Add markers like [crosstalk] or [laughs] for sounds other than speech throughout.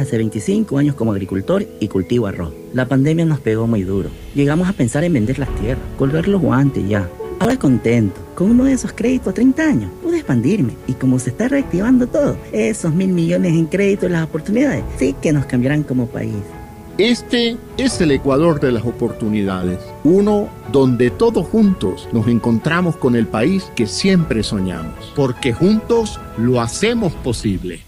hace 25 años como agricultor y cultivo arroz. La pandemia nos pegó muy duro. Llegamos a pensar en vender las tierras, colgar los guantes ya. Ahora contento, con uno de esos créditos a 30 años, pude expandirme y como se está reactivando todo, esos mil millones en créditos y las oportunidades sí que nos cambiarán como país. Este es el Ecuador de las oportunidades, uno donde todos juntos nos encontramos con el país que siempre soñamos, porque juntos lo hacemos posible.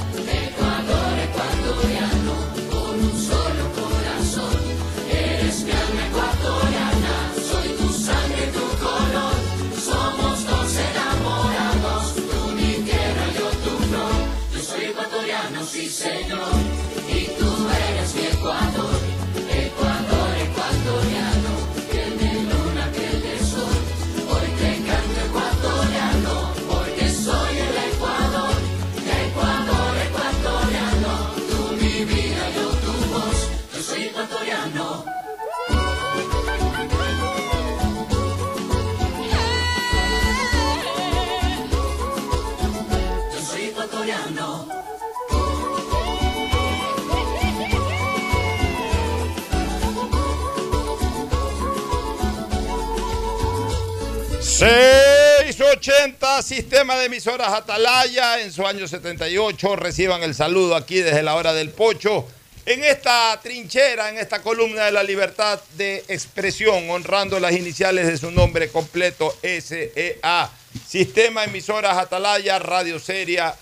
señor, ...680 Sistema de Emisoras Atalaya... ...en su año 78... ...reciban el saludo aquí desde la hora del pocho... ...en esta trinchera, en esta columna de la libertad de expresión... ...honrando las iniciales de su nombre completo... SEA... Sistema Emisoras Atalaya... ...radio seria,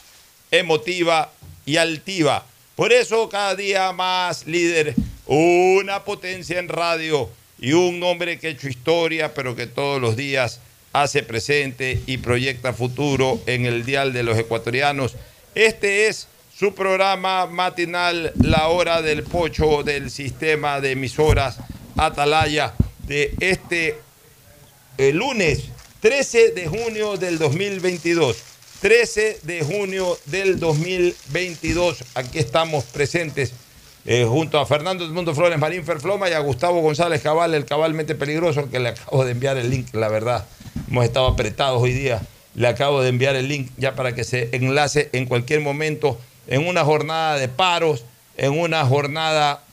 emotiva y altiva... ...por eso cada día más líder... ...una potencia en radio... ...y un hombre que ha hecho historia... ...pero que todos los días hace presente y proyecta futuro en el dial de los ecuatorianos. Este es su programa matinal, La Hora del Pocho del sistema de emisoras Atalaya de este eh, lunes 13 de junio del 2022. 13 de junio del 2022. Aquí estamos presentes eh, junto a Fernando Edmundo Flores Marín Ferfloma y a Gustavo González Cabal, el cabalmente peligroso, que le acabo de enviar el link, la verdad. Hemos estado apretados hoy día. Le acabo de enviar el link ya para que se enlace en cualquier momento en una jornada de paros, en una jornada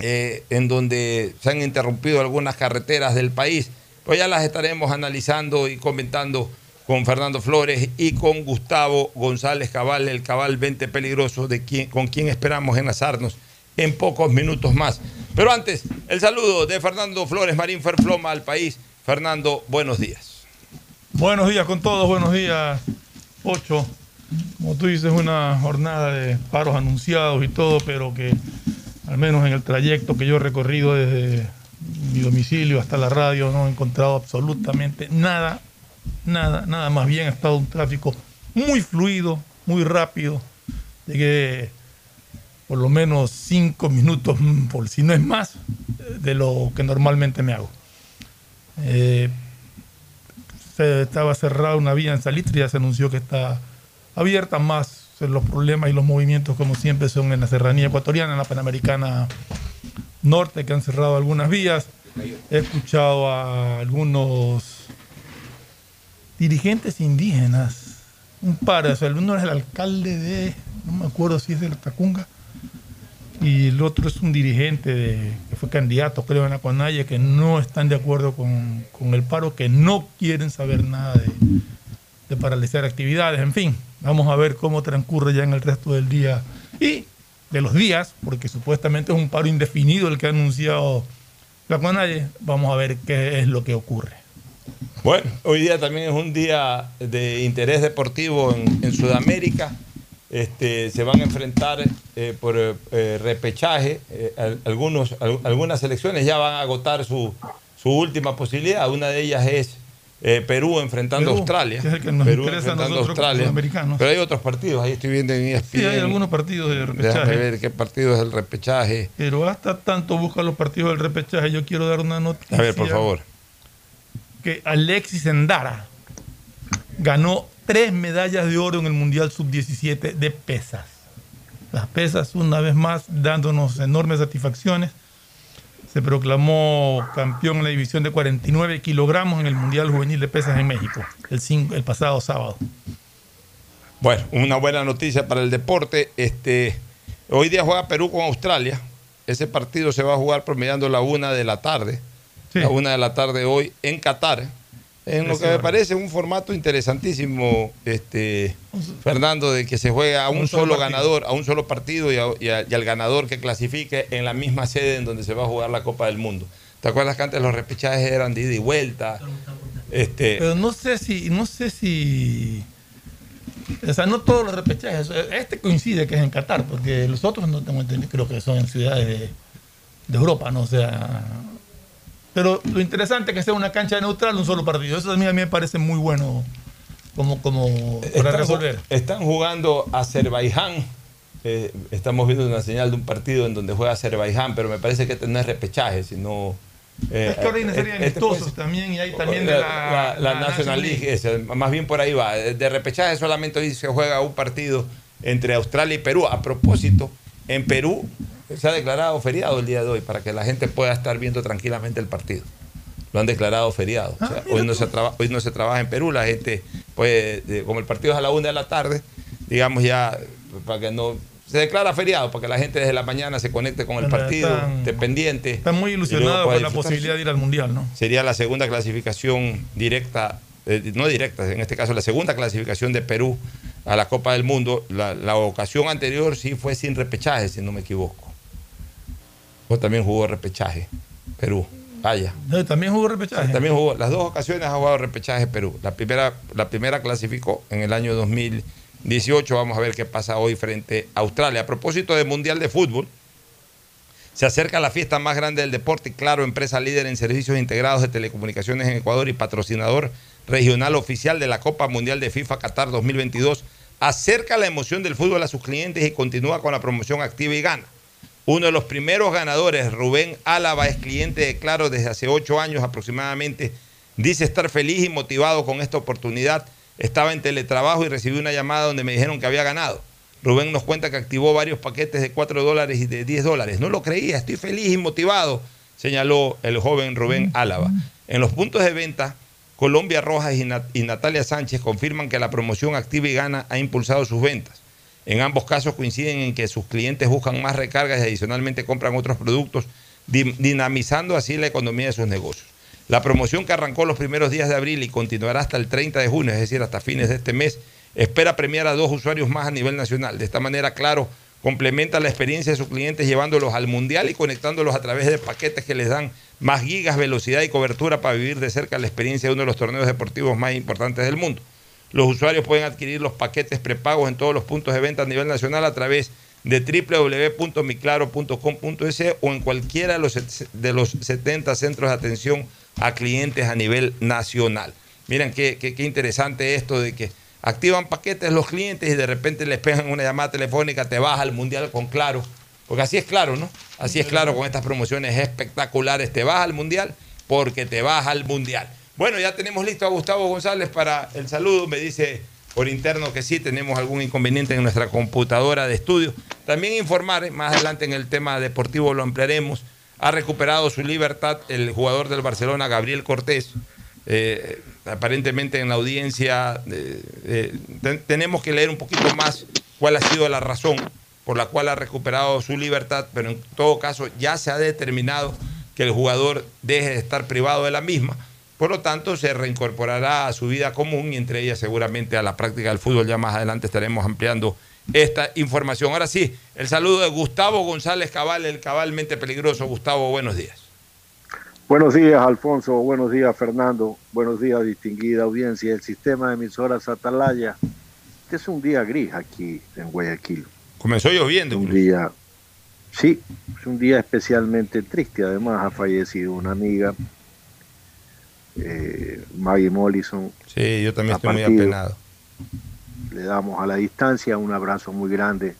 eh, en donde se han interrumpido algunas carreteras del país. Pues ya las estaremos analizando y comentando con Fernando Flores y con Gustavo González Cabal, el cabal 20 peligroso, de quien, con quien esperamos enlazarnos en pocos minutos más. Pero antes, el saludo de Fernando Flores Marín Ferfloma al país. Fernando, buenos días. Buenos días con todos, buenos días, Ocho. Como tú dices, una jornada de paros anunciados y todo, pero que al menos en el trayecto que yo he recorrido desde mi domicilio hasta la radio no he encontrado absolutamente nada, nada, nada más bien ha estado un tráfico muy fluido, muy rápido. Llegué por lo menos cinco minutos, mm, por si no es más, de lo que normalmente me hago. Eh, se estaba cerrada una vía en Salitre, ya se anunció que está abierta, más los problemas y los movimientos como siempre son en la serranía ecuatoriana, en la Panamericana Norte, que han cerrado algunas vías. He escuchado a algunos dirigentes indígenas, un par, o sea, uno es el alcalde de, no me acuerdo si es de la Tacunga, y el otro es un dirigente de- fue candidato, creo, en la Conalle, que no están de acuerdo con, con el paro, que no quieren saber nada de, paralizar actividades, en fin, vamos a ver cómo transcurre ya en el resto del día y de los días, porque supuestamente es un paro indefinido el que ha anunciado la Conalle, vamos a ver qué es lo que ocurre. Bueno, hoy día también es un día de interés deportivo en, en Sudamérica. Este, se van a enfrentar eh, por eh, repechaje. eh, al- algunos, al- algunas selecciones ya van a agotar su, su última posibilidad. Una de ellas es Perú enfrentando Perú, a Australia. que es el que nos Perú interesa enfrentando a Australia. Pero hay otros partidos. Ahí estoy viendo en E ESPN. Sí, hay algunos partidos de Déjame repechaje. ver qué partido es el repechaje. Pero hasta tanto busca los partidos del repechaje, yo quiero dar una noticia. A ver, por favor. Que Alexis Endara ganó tres medallas de oro en el Mundial Sub-17 de pesas. Las pesas, una vez más, dándonos enormes satisfacciones. Se proclamó campeón en la división de 49 kilogramos en el Mundial Juvenil de Pesas en México, el, cin- el pasado sábado. Bueno, una buena noticia para el deporte. Este, hoy día juega Perú con Australia. Ese partido se va a jugar promediando la una de la tarde. La una de la tarde hoy en Qatar. En lo que me parece un formato interesantísimo, este, Fernando, de que se juega a un, Un solo ganador, a un solo partido y, a- y a- y al ganador que clasifique en la misma sede en donde se va a jugar la Copa del Mundo. ¿Te acuerdas que antes los repechajes eran de ida y vuelta? Este, Pero no sé si, no sé si. O sea, no todos los repechajes. Este coincide que es en Qatar, porque los otros no tengo entendido, creo que son en ciudades de, de Europa, ¿no? O sea. Pero lo interesante es que sea una cancha neutral, un solo partido. Eso también a mí me parece muy bueno como, como para Están, resolver. están jugando Azerbaiyán eh, estamos viendo una señal de un partido en donde juega Azerbaiyán, pero me parece que este no es repechaje, sino... eh, es que ahora serie de eh, este también y hay también de la, la, la- la National League, ese, más bien por ahí va. De repechaje solamente hoy se juega un partido entre Australia y Perú. A propósito, en Perú se ha declarado feriado el día de hoy para que la gente pueda estar viendo tranquilamente el partido. Lo han declarado feriado. O sea, hoy, no se traba- hoy no se trabaja en Perú, la gente puede, de- como el partido es a la una de la tarde, digamos ya, para que no... Se declara feriado para que la gente desde la mañana se conecte con el partido, están- esté pendiente. Están muy ilusionados con la posibilidad de ir al Mundial, ¿no? Sería la segunda clasificación directa, eh, no directa, en este caso la segunda clasificación de Perú a la Copa del Mundo. La, la ocasión anterior sí fue sin repechaje, si no me equivoco. O también jugó repechaje, Perú. Vaya. También jugó repechaje. También jugó, las dos ocasiones ha jugado repechaje Perú. La primera, la primera clasificó en el año 2018. Vamos a ver qué pasa hoy frente a Australia. A propósito del Mundial de Fútbol, se acerca la fiesta más grande del deporte y claro, empresa líder en servicios integrados de telecomunicaciones en Ecuador y patrocinador regional oficial de la Copa Mundial de FIFA Qatar 2022, acerca la emoción del fútbol a sus clientes y continúa con la promoción activa y gana. Uno de los primeros ganadores, Rubén Álava, es cliente de Claro desde hace ocho años aproximadamente. Dice estar feliz y motivado con esta oportunidad. Estaba en teletrabajo y recibí una llamada donde me dijeron que había ganado. Rubén nos cuenta que activó varios paquetes de 4 dólares y de 10 dólares. No lo creía, estoy feliz y motivado, señaló el joven Rubén Álava. En los puntos de venta, Colombia Rojas y, Nat- y Natalia Sánchez confirman que la promoción Activa y Gana ha impulsado sus ventas. En ambos casos coinciden en que sus clientes buscan más recargas y adicionalmente compran otros productos, di- dinamizando así la economía de sus negocios. La promoción que arrancó los primeros días de abril y continuará hasta el 30 de junio, es decir, hasta fines de este mes, espera premiar a dos usuarios más a nivel nacional. De esta manera, claro, complementa la experiencia de sus clientes llevándolos al mundial y conectándolos a través de paquetes que les dan más gigas, velocidad y cobertura para vivir de cerca la experiencia de uno de los torneos deportivos más importantes del mundo. Los usuarios pueden adquirir los paquetes prepagos en todos los puntos de venta a nivel nacional a través de www.miclaro.com.es o en cualquiera de los, set- de los 70 centros de atención a clientes a nivel nacional. Miren qué- qué interesante esto de que activan paquetes los clientes y de repente les pegan una llamada telefónica, te vas al mundial con Claro. Porque así es claro, ¿no? Así es claro con estas promociones espectaculares. Te vas al mundial porque te vas al mundial. Bueno, ya tenemos listo a Gustavo González para el saludo. Me dice por interno que sí, tenemos algún inconveniente en nuestra computadora de estudio. También informar, eh, más adelante en el tema deportivo lo ampliaremos, ha recuperado su libertad el jugador del Barcelona, Gabriel Cortés. Eh, aparentemente en la audiencia eh, eh, ten- tenemos que leer un poquito más cuál ha sido la razón por la cual ha recuperado su libertad, pero en todo caso ya se ha determinado que el jugador deje de estar privado de la misma. Por lo tanto, se reincorporará a su vida común y entre ellas seguramente a la práctica del fútbol. Ya más adelante estaremos ampliando esta información. Ahora sí, el saludo de Gustavo González Cabal, el cabalmente peligroso. Gustavo, buenos días. Buenos días, Alfonso. Buenos días, Fernando. Buenos días, distinguida audiencia del sistema de emisoras Atalaya. Este es un día gris aquí en Guayaquil. Comenzó lloviendo. Un día, sí, es un día especialmente triste. Además, ha fallecido una amiga, eh, Maggie Mollison. Sí, yo también estoy muy apenado. Le damos a la distancia un abrazo muy grande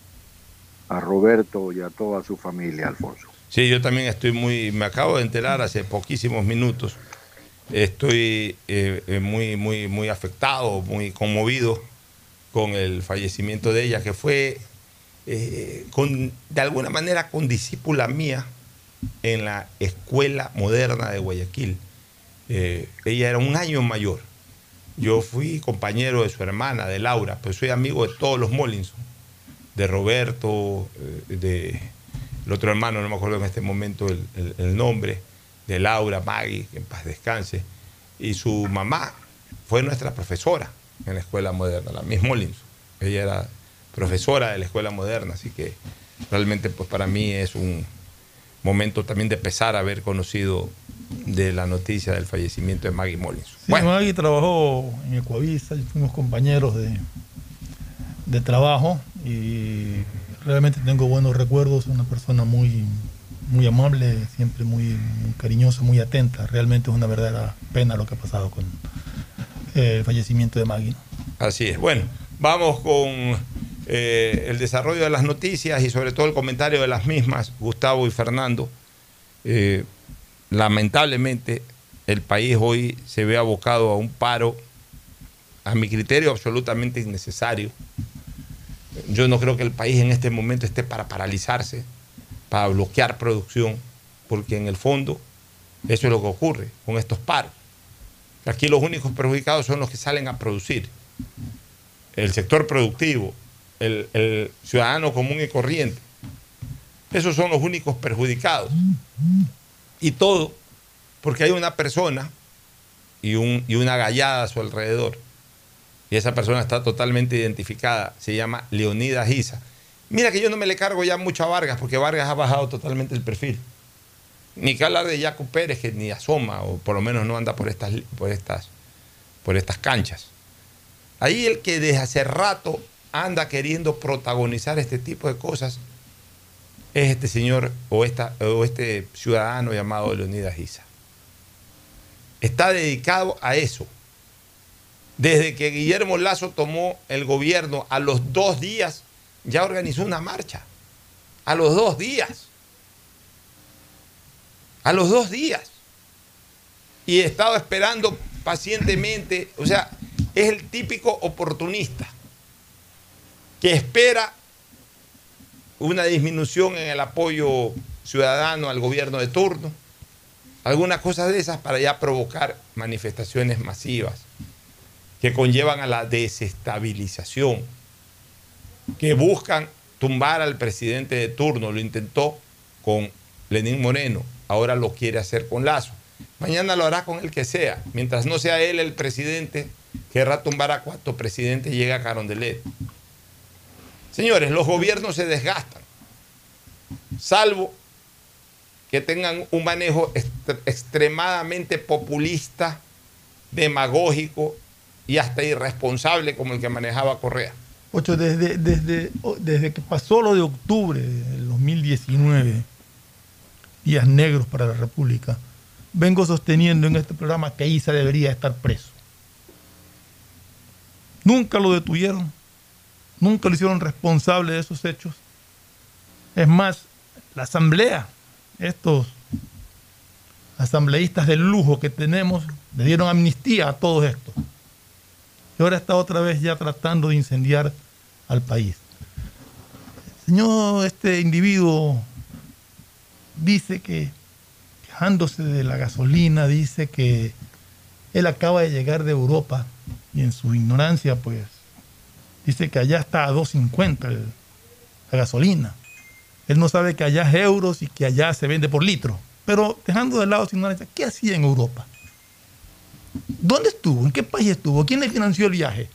a Roberto y a toda su familia, Alfonso. Sí, yo también estoy muy, me acabo de enterar hace poquísimos minutos. Estoy eh, eh, muy, muy, muy afectado, muy conmovido con el fallecimiento de ella, que fue eh, con, de alguna manera con discípula mía en la escuela moderna de Guayaquil. Ella era un año mayor. Yo fui compañero de su hermana, de Laura, pero soy amigo de todos los Mollinson, de Roberto, de el otro hermano, no me acuerdo en este momento el, el- el nombre, de Laura, Maggie, que en paz descanse. Y su mamá fue nuestra profesora en la escuela moderna, la Miss Mollinson. Ella era profesora de la escuela moderna, así que realmente pues para mí es un momento también de pesar haber conocido de la noticia del fallecimiento de Maggie Mollinson. Sí, Maggie trabajó en Ecuavisa fuimos compañeros de, de trabajo y realmente tengo buenos recuerdos, una persona muy, muy amable, siempre muy, cariñosa, muy atenta. Realmente es una verdadera pena lo que ha pasado con eh, el fallecimiento de Maggie. Así es. Bueno, vamos con eh, el desarrollo de las noticias y sobre todo el comentario de las mismas, Gustavo y Fernando. Eh, lamentablemente, el país hoy se ve abocado a un paro, a mi criterio, absolutamente innecesario. Yo no creo que el país en este momento esté para paralizarse, para bloquear producción, porque en el fondo eso es lo que ocurre con estos paros. Aquí los únicos perjudicados son los que salen a producir. El sector productivo, el, ciudadano común y corriente. Esos son los únicos perjudicados. Y todo porque hay una persona y, un, y una gallada a su alrededor. Y esa persona está totalmente identificada. Se llama Leonidas Giza. Mira que yo no me le cargo ya mucho a Vargas, porque Vargas ha bajado totalmente el perfil. Ni que hablar de Jaco Pérez, que ni asoma, o por lo menos no anda por estas, por estas, por estas canchas. Ahí el que desde hace rato anda queriendo protagonizar este tipo de cosas es este señor o, esta, o este ciudadano llamado Leonidas Giza. Está dedicado a eso. Desde que Guillermo Lazo tomó el gobierno, a los dos días ya organizó una marcha. A los dos días. A los dos días. Y he estado esperando pacientemente. O sea, es el típico oportunista que espera una disminución en el apoyo ciudadano al gobierno de turno, algunas cosas de esas para ya provocar manifestaciones masivas que conllevan a la desestabilización, que buscan tumbar al presidente de turno, lo intentó con Lenín Moreno, ahora lo quiere hacer con Lazo. Mañana lo hará con el que sea, mientras no sea él el presidente, querrá tumbar a cuanto presidente llega a Carondelet. Señores, los gobiernos se desgastan, salvo que tengan un manejo extremadamente populista, demagógico y hasta irresponsable como el que manejaba Correa. Ocho, desde, desde, desde que pasó lo de octubre del 2019, días negros para la República, vengo sosteniendo en este programa que Isa debería estar preso. Nunca lo detuvieron, nunca lo hicieron responsable de esos hechos. Es más, la asamblea, estos asambleístas del lujo que tenemos, le dieron amnistía a todos estos. Y ahora está otra vez ya tratando de incendiar al país. señor, este individuo dice que, quejándose de la gasolina, dice que él acaba de llegar de Europa y en su ignorancia, pues, dice que allá está a 2.50 la gasolina. Él no sabe que allá es euros y que allá se vende por litro. Pero dejando de lado su ignorancia, ¿qué hacía en Europa? ¿Dónde estuvo? ¿En qué país estuvo? ¿Quién le financió el viaje?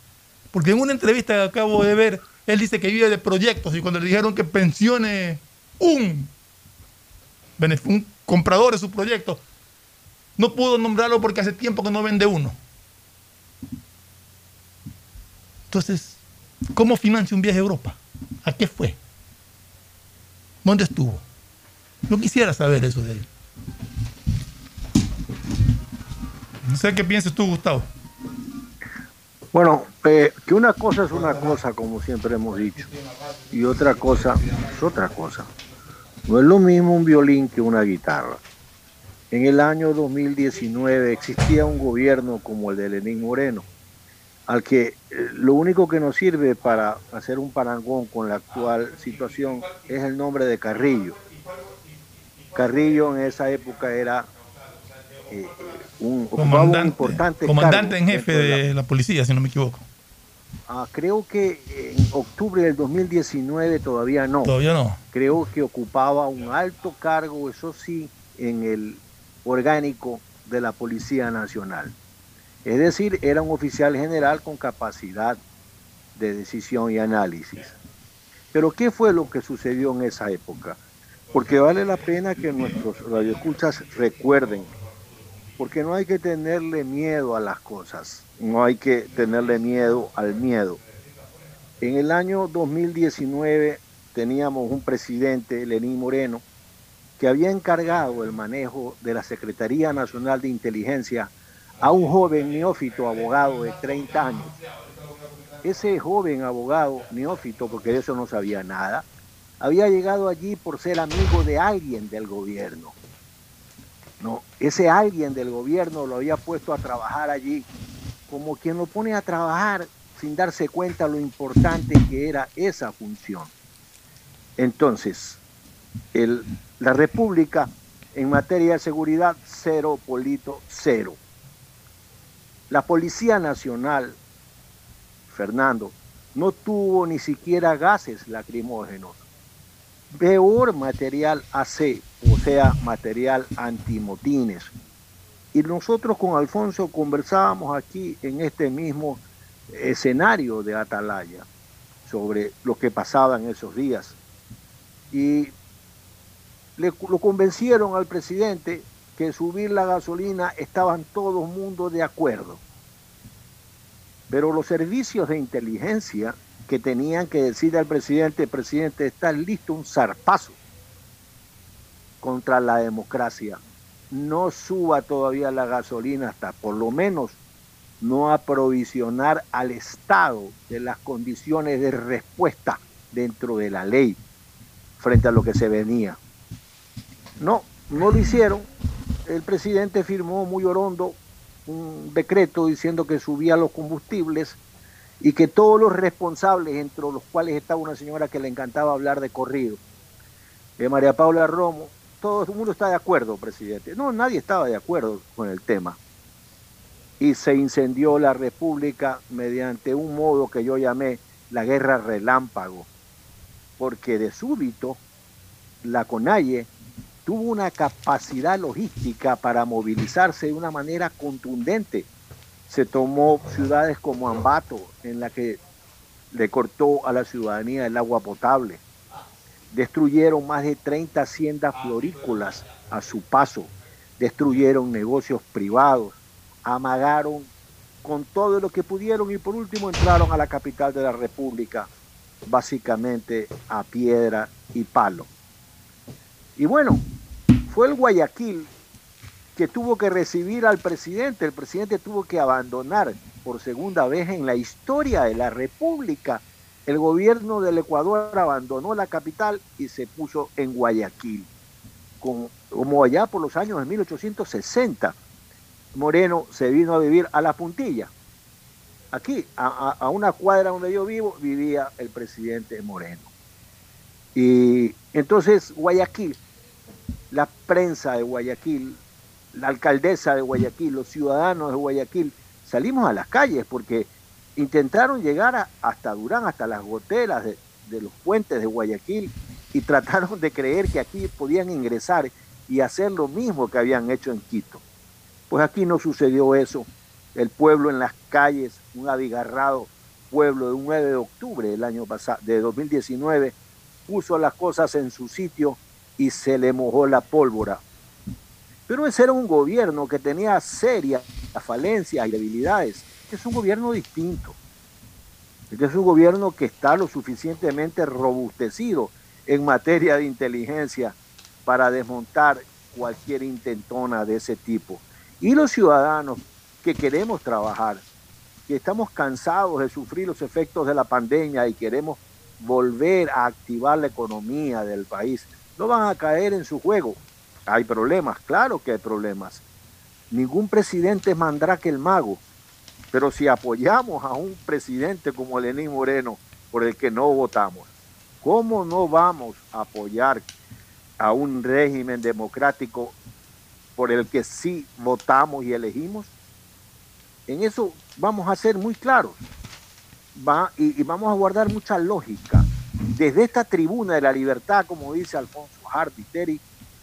Porque en una entrevista que acabo de ver, él dice que vive de proyectos y cuando le dijeron que pensione un, comprador de su proyecto, no pudo nombrarlo porque hace tiempo que no vende uno. Entonces, ¿cómo financia un viaje a Europa? ¿A qué fue? ¿Dónde estuvo? No quisiera saber eso de él. No sé qué piensas tú, Gustavo. Bueno, eh, que una cosa es una cosa, como siempre hemos dicho, y otra cosa es otra cosa. No es lo mismo un violín que una guitarra. En el año 2019 existía un gobierno como el de Lenín Moreno, al que eh, lo único que nos sirve para hacer un parangón con la actual situación es el nombre de Carrillo. Carrillo en esa época era eh, un, comandante, importante comandante en jefe de la... policía, si no me equivoco. Ah, creo que en octubre del 2019 todavía no. Todavía no. Creo que ocupaba un alto cargo, eso sí, en el orgánico de la Policía Nacional. Es decir, era un oficial general con capacidad de decisión y análisis. Pero ¿qué fue lo que sucedió en esa época? Porque vale la pena que nuestros radioescuchas recuerden porque no hay que tenerle miedo a las cosas, no hay que tenerle miedo al miedo. En el año 2019 teníamos un presidente, Lenín Moreno, que había encargado el manejo de la Secretaría Nacional de Inteligencia a un joven neófito abogado de 30 años. ese joven abogado neófito, porque de eso no sabía nada, había llegado allí por ser amigo de alguien del gobierno. No, ese alguien del gobierno lo había puesto a trabajar allí como quien lo pone a trabajar sin darse cuenta lo importante que era esa función. Entonces, el, la República en materia de seguridad, cero, Polito, cero. La Policía Nacional, Fernando, no tuvo ni siquiera gases lacrimógenos. Peor material AC, o sea, material antimotines. Y nosotros con Alfonso conversábamos aquí en este mismo escenario de Atalaya sobre lo que pasaba en esos días. Y le, lo convencieron al presidente que subir la gasolina estaban todo el mundo de acuerdo. Pero los servicios de inteligencia que tenían que decir al presidente, presidente, está listo un zarpazo contra la democracia. No suba todavía la gasolina hasta por lo menos no aprovisionar al Estado de las condiciones de respuesta dentro de la ley frente a lo que se venía. No, no lo hicieron. El presidente firmó muy orondo un decreto diciendo que subía los combustibles y que todos los responsables, entre los cuales estaba una señora que le encantaba hablar de corrido, de María Paula Romo, todo el mundo está de acuerdo, presidente. No, nadie estaba de acuerdo con el tema. Y se incendió la República mediante un modo que yo llamé la guerra relámpago, porque de súbito la CONAIE tuvo una capacidad logística para movilizarse de una manera contundente. Se tomó ciudades como Ambato, en la que le cortó a la ciudadanía el agua potable. Destruyeron más de 30 haciendas florícolas a su paso. Destruyeron negocios privados. Amagaron con todo lo que pudieron y por último entraron a la capital de la República, básicamente a piedra y palo. Y bueno, fue el Guayaquil que tuvo que recibir al presidente. El presidente tuvo que abandonar por segunda vez en la historia de la República. El gobierno del Ecuador abandonó la capital y se puso en Guayaquil, como allá por los años de 1860. Moreno se vino a vivir a la puntilla. Aquí, a, a una cuadra donde yo vivo, vivía el presidente Moreno. Y entonces Guayaquil, la prensa de Guayaquil, la alcaldesa de Guayaquil, los ciudadanos de Guayaquil, salimos a las calles porque intentaron llegar hasta Durán, hasta las goteras de, de los puentes de Guayaquil y trataron de creer que aquí podían ingresar y hacer lo mismo que habían hecho en Quito. Pues aquí no sucedió eso. El pueblo en las calles, un abigarrado pueblo de un 9 de octubre del año pasado, de 2019, puso las cosas en su sitio y se le mojó la pólvora. Pero ese era un gobierno que tenía serias falencias y debilidades. Este es un gobierno distinto. Este es un gobierno que está lo suficientemente robustecido en materia de inteligencia para desmontar cualquier intentona de ese tipo. Y los ciudadanos que queremos trabajar, que estamos cansados de sufrir los efectos de la pandemia y queremos volver a activar la economía del país, no van a caer en su juego. Hay problemas, claro que hay problemas. Ningún presidente es mandrake el mago, pero si apoyamos a un presidente como Lenín Moreno, por el que no votamos, ¿cómo no vamos a apoyar a un régimen democrático por el que sí votamos y elegimos? En eso vamos a ser muy claros va, y, y, vamos a guardar mucha lógica. Desde esta tribuna de la libertad, como dice Alfonso Hardy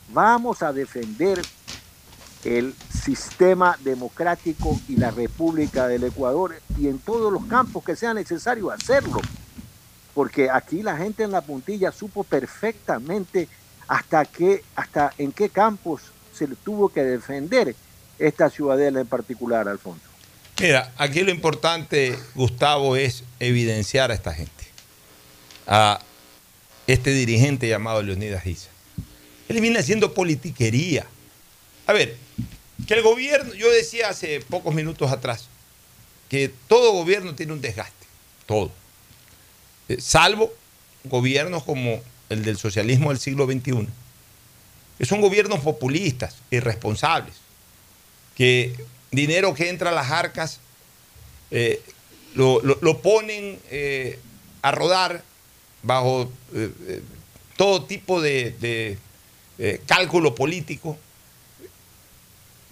vamos a defender el sistema democrático y la República del Ecuador y en todos los campos que sea necesario hacerlo. Porque aquí la gente en la puntilla supo perfectamente hasta, qué, hasta en qué campos se tuvo que defender esta ciudadela en particular, Alfonso. Mira, aquí lo importante, Gustavo, es evidenciar a esta gente, a este dirigente llamado Leonidas Giza. Él viene haciendo politiquería. A ver, que el gobierno, yo decía hace pocos minutos atrás, que todo gobierno tiene un desgaste. todo. Eh, salvo gobiernos como el del socialismo del siglo XXI, que son gobiernos populistas, irresponsables, que dinero que entra a las arcas eh, lo, lo- ponen eh, a rodar bajo todo tipo de, eh, cálculo político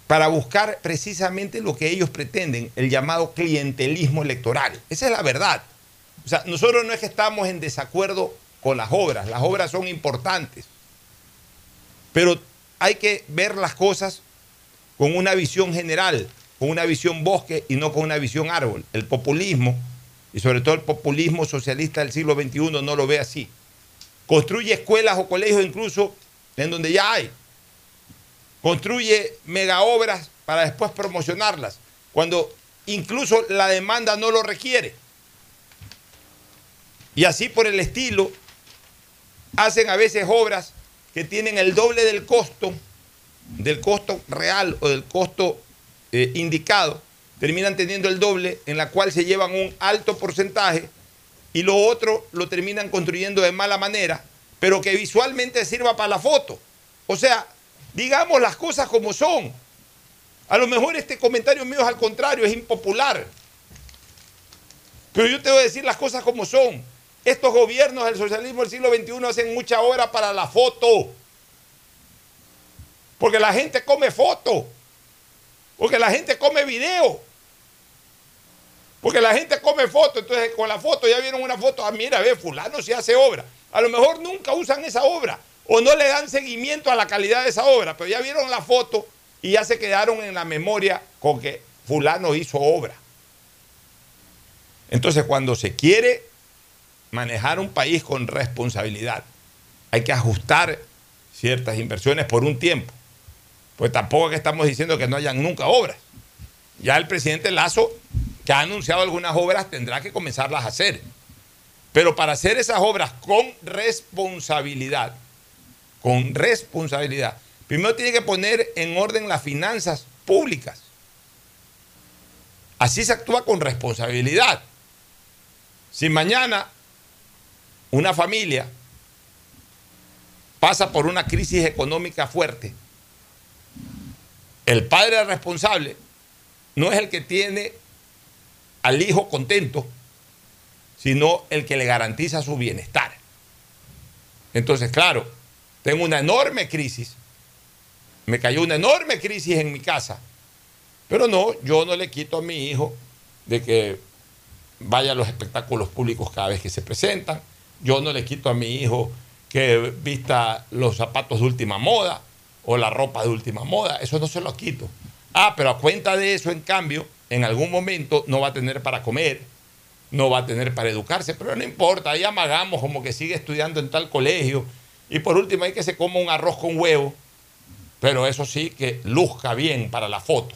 para buscar precisamente lo que ellos pretenden, el llamado clientelismo electoral. Esa es la verdad. O sea, nosotros no es que estamos en desacuerdo con las obras, las obras son importantes, pero hay que ver las cosas con una visión general, con una visión bosque y no con una visión árbol. El populismo, y sobre todo el populismo socialista del siglo XXI, no lo ve así. Construye escuelas o colegios incluso en donde ya hay. Construye mega obras para después promocionarlas, cuando incluso la demanda no lo requiere. Y así por el estilo, hacen a veces obras que tienen el doble del costo, del costo real o del costo eh, indicado, terminan teniendo el doble, en la cual se llevan un alto porcentaje y lo otro lo terminan construyendo de mala manera, pero que visualmente sirva para la foto. O sea, digamos las cosas como son. A lo mejor este comentario mío es al contrario, es impopular. Pero yo te voy a decir las cosas como son. Estos gobiernos del socialismo del siglo XXI hacen mucha obra para la foto. Porque la gente come foto. Porque la gente come video. Porque la gente come foto. Entonces con la foto ya vieron una foto. Ah, mira, ve, fulano se hace obra. A lo mejor nunca usan esa obra. O no le dan seguimiento a la calidad de esa obra. Pero ya vieron la foto y ya se quedaron en la memoria con que fulano hizo obra. Entonces cuando se quiere manejar un país con responsabilidad, hay que ajustar ciertas inversiones por un tiempo. Pues tampoco es que estamos diciendo que no hayan nunca obras. Ya el presidente Lazo, que ha anunciado algunas obras, tendrá que comenzarlas a hacer. Pero para hacer esas obras con responsabilidad, con responsabilidad, primero tiene que poner en orden las finanzas públicas. Así se actúa con responsabilidad. Si mañana una familia pasa por una crisis económica fuerte, el padre responsable no es el que tiene al hijo contento, sino el que le garantiza su bienestar. Entonces, claro, tengo una enorme crisis, me cayó una enorme crisis en mi casa, pero no, yo no le quito a mi hijo de que vaya a los espectáculos públicos cada vez que se presentan, yo no le quito a mi hijo que vista los zapatos de última moda o la ropa de última moda, eso no se lo quito. Ah, pero a cuenta de eso, en cambio, en algún momento no va a tener para comer, no va a tener para educarse, pero no importa, ahí amagamos como que sigue estudiando en tal colegio y por último hay que se coma un arroz con huevo, pero eso sí que luzca bien para la foto.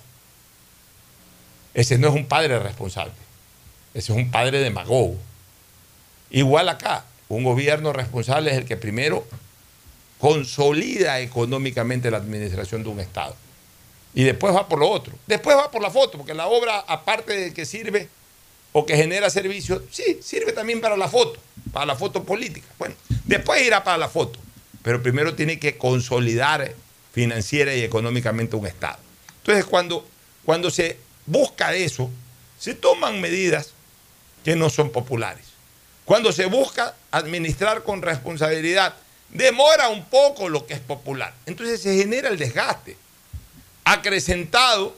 Ese no es un padre responsable, ese es un padre demagogo. Igual acá, un gobierno responsable es el que primero consolida económicamente la administración de un Estado. Y después va por lo otro. Después va por la foto, porque la obra, aparte de que sirve o que genera servicios, sí, sirve también para la foto, para la foto política. Bueno, después irá para la foto, pero primero tiene que consolidar financiera y económicamente un Estado. Entonces, cuando, cuando se busca eso, se toman medidas que no son populares. Cuando se busca administrar con responsabilidad, demora un poco lo que es popular. Entonces se genera el desgaste acrecentado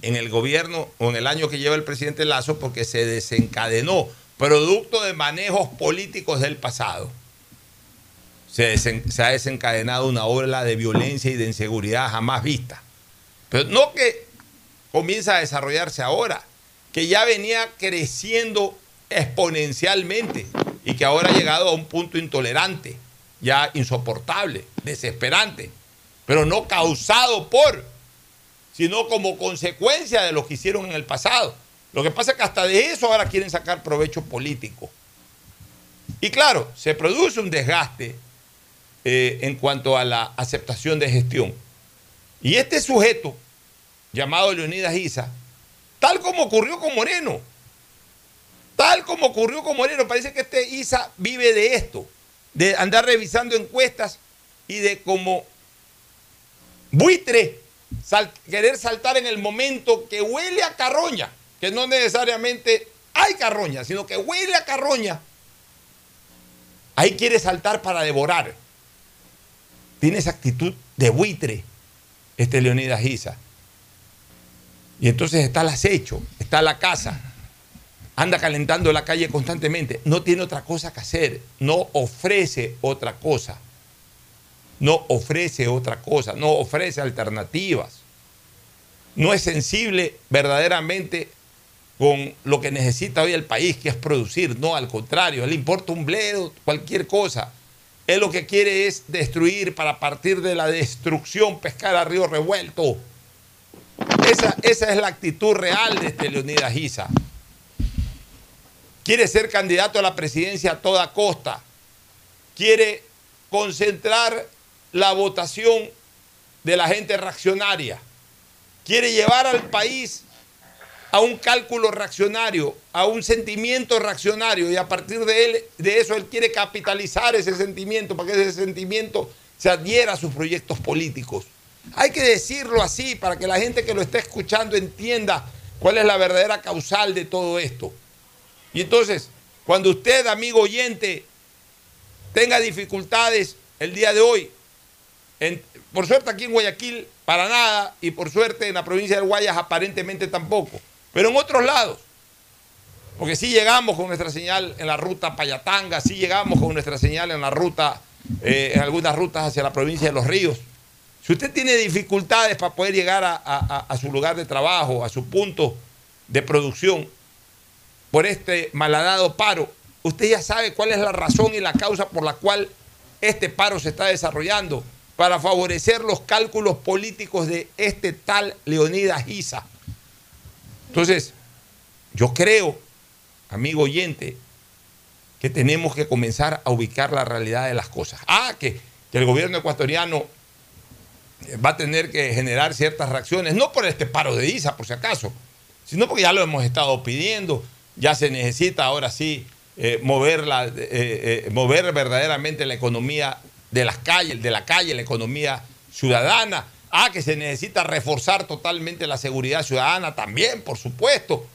en el gobierno o en el año que lleva el presidente Lazo porque se desencadenó, producto de manejos políticos del pasado. Se, se ha desencadenado una ola de violencia y de inseguridad jamás vista. Pero no que comienza a desarrollarse ahora, que ya venía creciendo exponencialmente y que ahora ha llegado a un punto intolerante, ya insoportable, desesperante, pero no causado por, sino como consecuencia de lo que hicieron en el pasado. Lo que pasa es que hasta de eso ahora quieren sacar provecho político. Y claro, se produce un desgaste eh, en cuanto a la aceptación de gestión. Y este sujeto, llamado Leonidas Isa, tal como ocurrió con Moreno, Tal como ocurrió con Moreno, parece que este ISA vive de esto, de andar revisando encuestas y de como buitre querer saltar en el momento que huele a carroña, que no necesariamente hay carroña, sino que huele a carroña. Ahí quiere saltar para devorar. Tiene esa actitud de buitre este Leonidas Giza. Y entonces está el acecho, está la casa, anda calentando la calle constantemente, no tiene otra cosa que hacer, no ofrece otra cosa, no ofrece otra cosa, no ofrece alternativas, no es sensible verdaderamente con lo que necesita hoy el país, que es producir, no, al contrario, le importa un bledo, cualquier cosa. Él lo que quiere es destruir para partir de la destrucción pescar a río revuelto. Esa, esa es la actitud real de este Leonidas Giza. Quiere ser candidato a la presidencia a toda costa. Quiere concentrar la votación de la gente reaccionaria. Quiere llevar al país a un cálculo reaccionario, a un sentimiento reaccionario y a partir de, él, de eso él quiere capitalizar ese sentimiento para que ese sentimiento se adhiera a sus proyectos políticos. Hay que decirlo así para que la gente que lo está escuchando entienda cuál es la verdadera causal de todo esto. Y entonces, cuando usted, amigo oyente, tenga dificultades el día de hoy, por suerte aquí en Guayaquil, para nada, y por suerte en la provincia del Guayas aparentemente tampoco, pero en otros lados, porque sí llegamos con nuestra señal en la ruta Payatanga, sí llegamos con nuestra señal en la ruta, eh, en algunas rutas hacia la provincia de Los Ríos. Si usted tiene dificultades para poder llegar a- a su lugar de trabajo, a su punto de producción, por este malhadado paro, usted ya sabe cuál es la razón y la causa por la cual este paro se está desarrollando, para favorecer los cálculos políticos de este tal Leonidas Giza. Entonces, yo creo, amigo oyente, que tenemos que comenzar a ubicar la realidad de las cosas. Ah, que, que el gobierno ecuatoriano va a tener que generar ciertas reacciones, no por este paro de ISA, por si acaso, sino porque ya lo hemos estado pidiendo, ya se necesita ahora sí eh, mover, la, eh, eh, mover verdaderamente la economía de las calles, de la calle, la economía ciudadana. Ah, que se necesita reforzar totalmente la seguridad ciudadana también, por supuesto.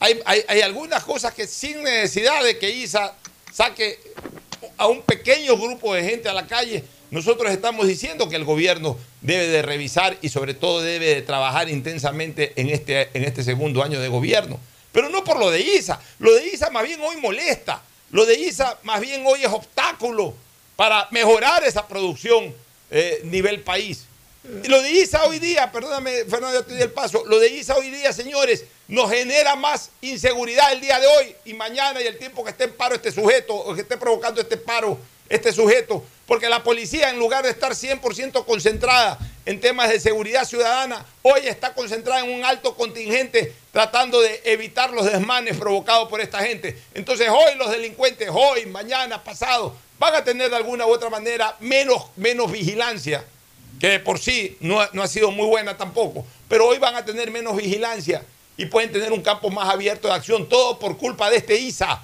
Hay, hay- hay algunas cosas que sin necesidad de que ISA saque a un pequeño grupo de gente a la calle, nosotros estamos diciendo que el gobierno debe de revisar y sobre todo debe de trabajar intensamente en este, en este segundo año de gobierno. Pero no por lo de ISA. Lo de ISA más bien hoy molesta. Lo de ISA más bien hoy es obstáculo para mejorar esa producción eh, nivel país. Lo de ISA hoy día, perdóname Fernando, te di el paso, lo de ISA hoy día, señores, nos genera más inseguridad el día de hoy y mañana y el tiempo que esté en paro este sujeto o que esté provocando este paro este sujeto, porque la policía en lugar de estar 100% concentrada en temas de seguridad ciudadana, hoy está concentrada en un alto contingente tratando de evitar los desmanes provocados por esta gente. Entonces hoy los delincuentes, hoy, mañana, pasado, van a tener de alguna u otra manera menos, menos vigilancia, que de por sí no, no ha sido muy buena tampoco, pero hoy van a tener menos vigilancia y pueden tener un campo más abierto de acción, todo por culpa de este ISA.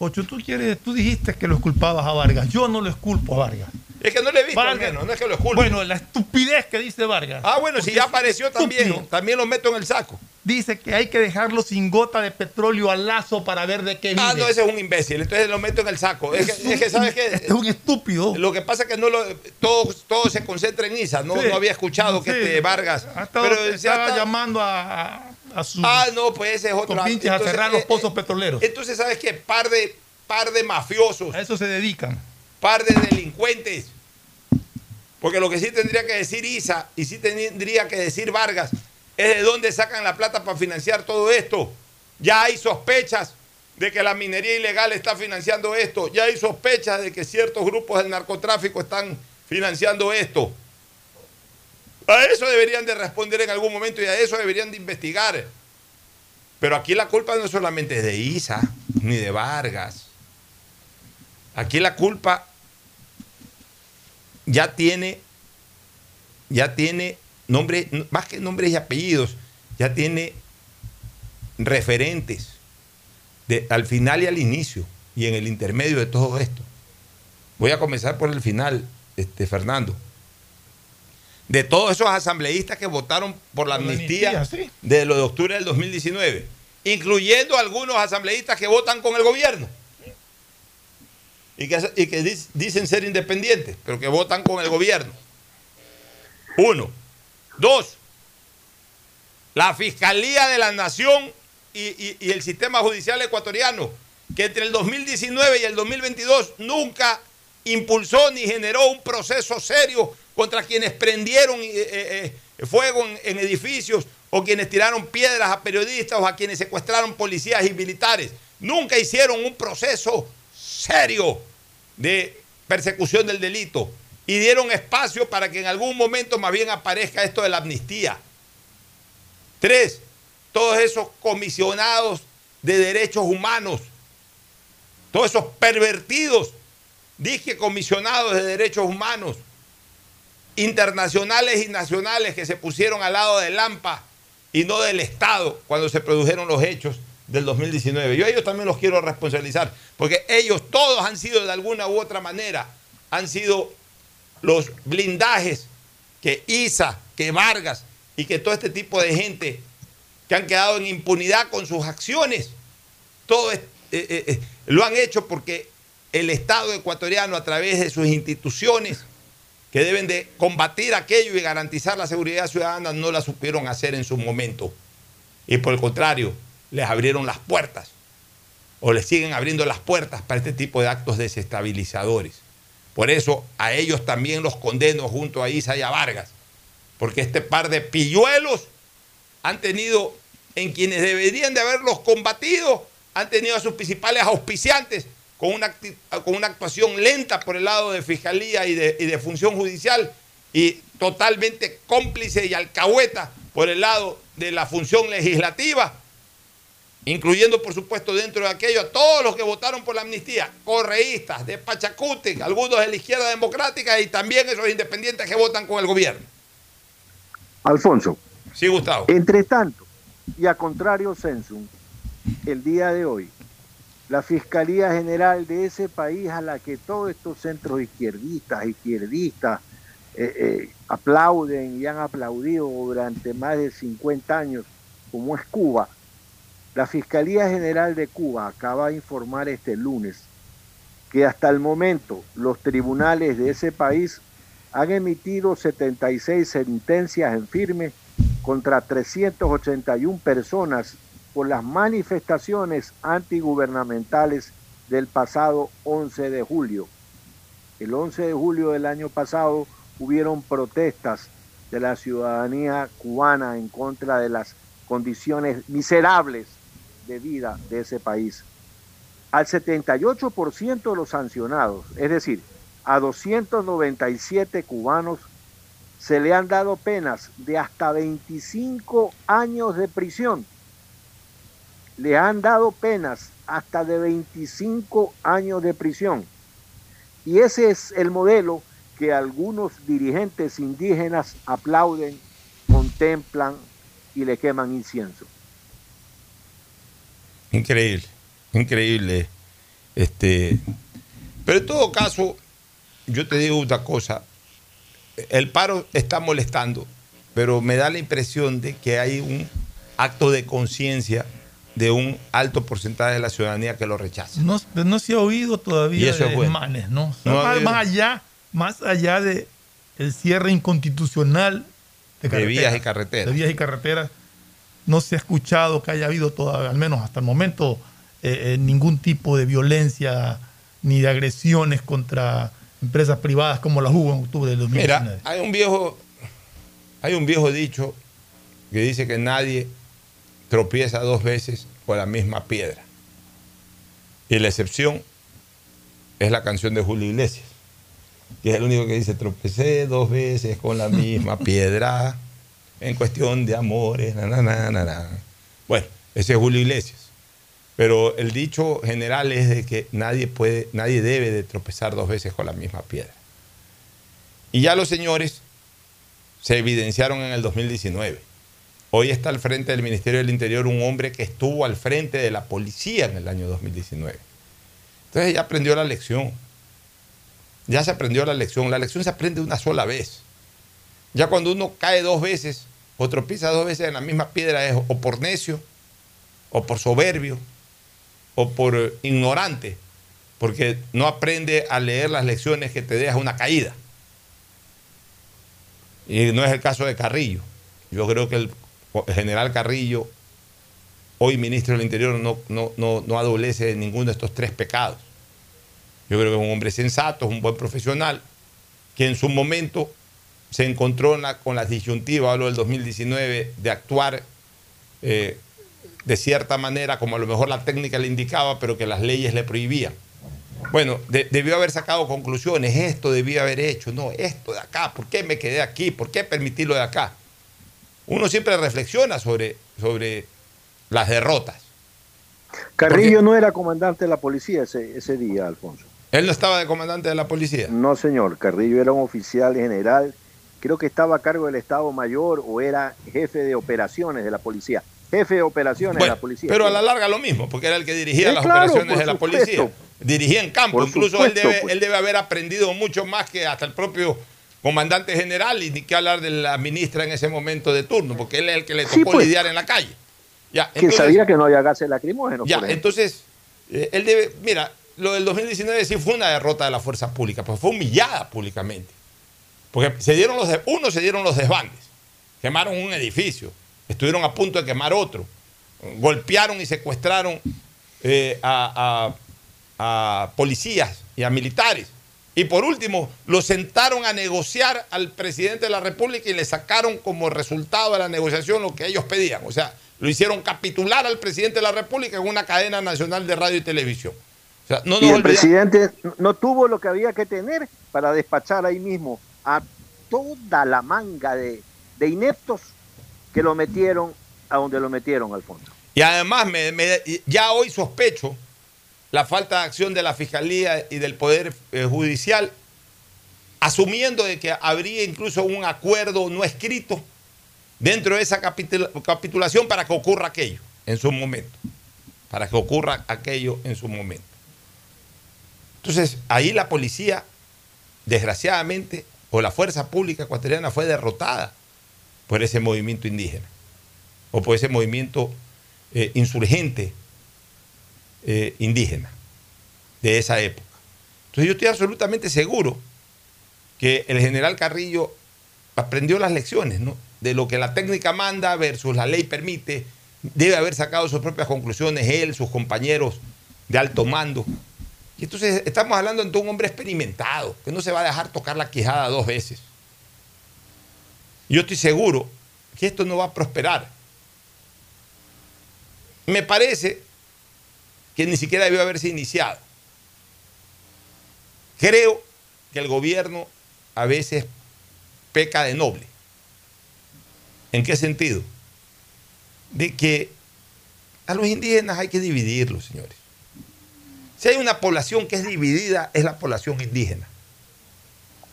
Ocho, tú quieres, tú dijiste que lo esculpabas a Vargas. Yo no lo esculpo a Vargas. Es que no le he visto Vargas- menos, no es que lo esculpe. Bueno, la estupidez que dice Vargas. Ah, bueno, si ya apareció también, estúpido. también lo meto en el saco. Dice que hay que dejarlo sin gota de petróleo al lazo para ver de qué vive. Ah, no, ese es un imbécil, entonces lo meto en el saco. Es que, es que, ¿sabes qué? Es un estúpido. Lo que pasa es que no lo, todo, todo se concentra en Isa, no, Sí. no había escuchado que Sí. este Vargas. Pero ya estaba llamando a, sus Ah, no, pues ese es otro. a Entonces, cerrar los eh, pozos petroleros. Entonces, ¿sabes qué? Par de, par de mafiosos, A eso se dedican. Par de delincuentes. Porque lo que sí tendría que decir Isa y sí tendría que decir Vargas es de dónde sacan la plata para financiar todo esto. Ya hay sospechas de que la minería ilegal está financiando esto. Ya hay sospechas de que ciertos grupos del narcotráfico están financiando esto. A eso deberían de responder en algún momento y a eso deberían de investigar. Pero aquí la culpa no solamente es de Isa ni de Vargas. Aquí la culpa ya tiene, ya tiene nombre, más que nombres y apellidos, ya tiene referentes. de, al final y al inicio y en el intermedio de todo esto. Voy a comenzar por el final, este, Fernando. De todos esos asambleístas que votaron por la Por la amnistía, amnistía, sí. de lo de octubre del 2019, incluyendo algunos asambleístas que votan con el gobierno y que, dicen ser independientes, pero que votan con el gobierno. Uno. Dos. La Fiscalía de la Nación y el sistema judicial ecuatoriano, que entre el 2019 y el 2022 nunca impulsó ni generó un proceso serio contra quienes prendieron eh, eh, eh, fuego en, en edificios o quienes tiraron piedras a periodistas o a quienes secuestraron policías y militares. Nunca hicieron un proceso serio de persecución del delito y dieron espacio para que en algún momento más bien aparezca esto de la amnistía. Tres, todos esos comisionados de derechos humanos, todos esos pervertidos, dije comisionados de derechos humanos, internacionales y nacionales que se pusieron al lado del AMPA y no del Estado cuando se produjeron los hechos del 2019. Yo a ellos también los quiero responsabilizar, porque ellos todos han sido de alguna u otra manera, han sido los blindajes que Isa, que Vargas y que todo este tipo de gente que han quedado en impunidad con sus acciones, todo eh, eh, eh, lo han hecho porque el Estado ecuatoriano a través de sus instituciones que deben de combatir aquello y garantizar la seguridad ciudadana no la supieron hacer en su momento. Y por el contrario, les abrieron las puertas o les siguen abriendo las puertas para este tipo de actos desestabilizadores. Por eso a ellos también los condeno junto a Isa y a Vargas, porque este par de pilluelos han tenido, en quienes deberían de haberlos combatido, han tenido a sus principales auspiciantes con una, con una actuación lenta por el lado de fiscalía y de, y de función judicial y totalmente cómplice y alcahueta por el lado de la función legislativa, incluyendo por supuesto dentro de aquello a todos los que votaron por la amnistía, correístas de Pachacute, algunos de la izquierda democrática y también esos independientes que votan con el gobierno. Alfonso. Sí, Gustavo. Entre tanto, y a contrario Sensum, el día de hoy, la Fiscalía General de ese país a la que todos estos centros izquierdistas, izquierdistas, eh, eh, aplauden y han aplaudido durante más de 50 años, como es Cuba, la Fiscalía General de Cuba acaba de informar este lunes que hasta el momento los tribunales de ese país han emitido 76 sentencias en firme contra 381 personas por las manifestaciones antigubernamentales del pasado 11 de julio. El 11 de julio del año pasado hubieron protestas de la ciudadanía cubana en contra de las condiciones miserables de vida de ese país. Al 78% de los sancionados, es decir, a 297 cubanos, se le han dado penas de hasta 25 años de prisión. Le han dado penas hasta de 25 años de prisión. Y ese es el modelo que algunos dirigentes indígenas aplauden, contemplan y le queman incienso. Increíble, increíble. Este, pero en todo caso, yo te digo una cosa, el paro está molestando, pero me da la impresión de que hay un acto de conciencia de un alto porcentaje de la ciudadanía que lo rechaza. No, no se ha oído todavía de bueno. manes, ¿no? No más, más allá, más allá de el cierre inconstitucional de, De vías y carreteras. de vías y carreteras, no se ha escuchado que haya habido al menos hasta el momento, eh, eh, ningún tipo de violencia ni de agresiones contra empresas privadas como las hubo en octubre del 2019. Mira, hay un viejo, hay un viejo dicho que dice que nadie tropieza dos veces con la misma piedra. Y la excepción es la canción de Julio Iglesias, que es el único que dice tropecé dos veces con la misma [laughs] piedra en cuestión de amores. na, na, na, na, na". Bueno, ese es Julio Iglesias. Pero el dicho general es de que nadie puede, nadie debe de tropezar dos veces con la misma piedra. Y ya los señores se evidenciaron en el 2019. Hoy está al frente del Ministerio del Interior un hombre que estuvo al frente de la policía en el año 2019. Entonces ya aprendió la lección. Ya se aprendió la lección. La lección se aprende una sola vez. Ya cuando uno cae dos veces o tropieza dos veces en la misma piedra es o por necio, o por soberbio, o por ignorante, porque no aprende a leer las lecciones que te deja una caída. Y no es el caso de Carrillo. Yo creo que el general Carrillo, hoy ministro del Interior, no, no, no, no adolece de ninguno de estos tres pecados. Yo creo que es un hombre sensato, es un buen profesional, que en su momento se encontró en la- con las disyuntivas, hablo del 2019, de actuar eh, de cierta manera, como a lo mejor la técnica le indicaba, pero que las leyes le prohibían. Bueno, de- debió haber sacado conclusiones, esto debía haber hecho, no, esto de acá, ¿por qué me quedé aquí? ¿Por qué permití lo de acá? Uno siempre reflexiona sobre, sobre las derrotas. Carrillo no era comandante de la policía ese, ese día, Alfonso. Él no estaba de comandante de la policía. No, señor. Carrillo era un oficial general. Creo que estaba a cargo del Estado Mayor o era jefe de operaciones de la policía. Jefe de operaciones Bueno, de la policía. pero a la larga lo mismo, porque era el que dirigía Sí, las claro, operaciones de la supuesto. policía. Dirigía en campo, Por incluso él debe, pues. él debe haber aprendido mucho más que hasta el propio comandante general y ni que hablar de la ministra en ese momento de turno, porque él es el que le tocó Sí, pues. lidiar en la calle. Ya, que sabía que no había gases lacrimógenos. ya, entonces, eh, él debe, mira, lo del 2019 sí fue una derrota de la fuerza pública, pues fue humillada públicamente. Porque se dieron los de, uno se dieron los desbandes, quemaron un edificio, estuvieron a punto de quemar otro, golpearon y secuestraron eh, a, a- a policías y a militares. Y por último, lo sentaron a negociar al presidente de la República y le sacaron como resultado de la negociación lo que ellos pedían. O sea, lo hicieron capitular al presidente de la República en una cadena nacional de radio y televisión. O sea, no y el olvidamos- presidente no tuvo lo que había que tener para despachar ahí mismo a toda la manga de, ineptos que lo metieron a donde lo metieron, Alfonso. Y además, ya hoy sospecho la falta de acción de la Fiscalía y del Poder eh, Judicial, asumiendo de que habría incluso un acuerdo no escrito dentro de esa capitula- capitulación para que ocurra aquello en su momento. Para que ocurra aquello en su momento. Entonces, ahí la policía, desgraciadamente, o la fuerza pública ecuatoriana fue derrotada por ese movimiento indígena o por ese movimiento eh, insurgente eh, indígena de esa época. Entonces yo estoy absolutamente seguro que el general Carrillo aprendió las lecciones. De lo que la técnica manda versus la ley permite, debe haber sacado sus propias conclusiones él, sus compañeros de alto mando. Y entonces estamos hablando de un hombre experimentado, que no se va a dejar tocar la quijada dos veces. Yo estoy seguro que esto no va a prosperar. Me parece que ni siquiera debió haberse iniciado. Creo que el gobierno a veces peca de noble. ¿En qué sentido? De que a los indígenas hay que dividirlos, señores. Si hay una población que es dividida, es la población indígena.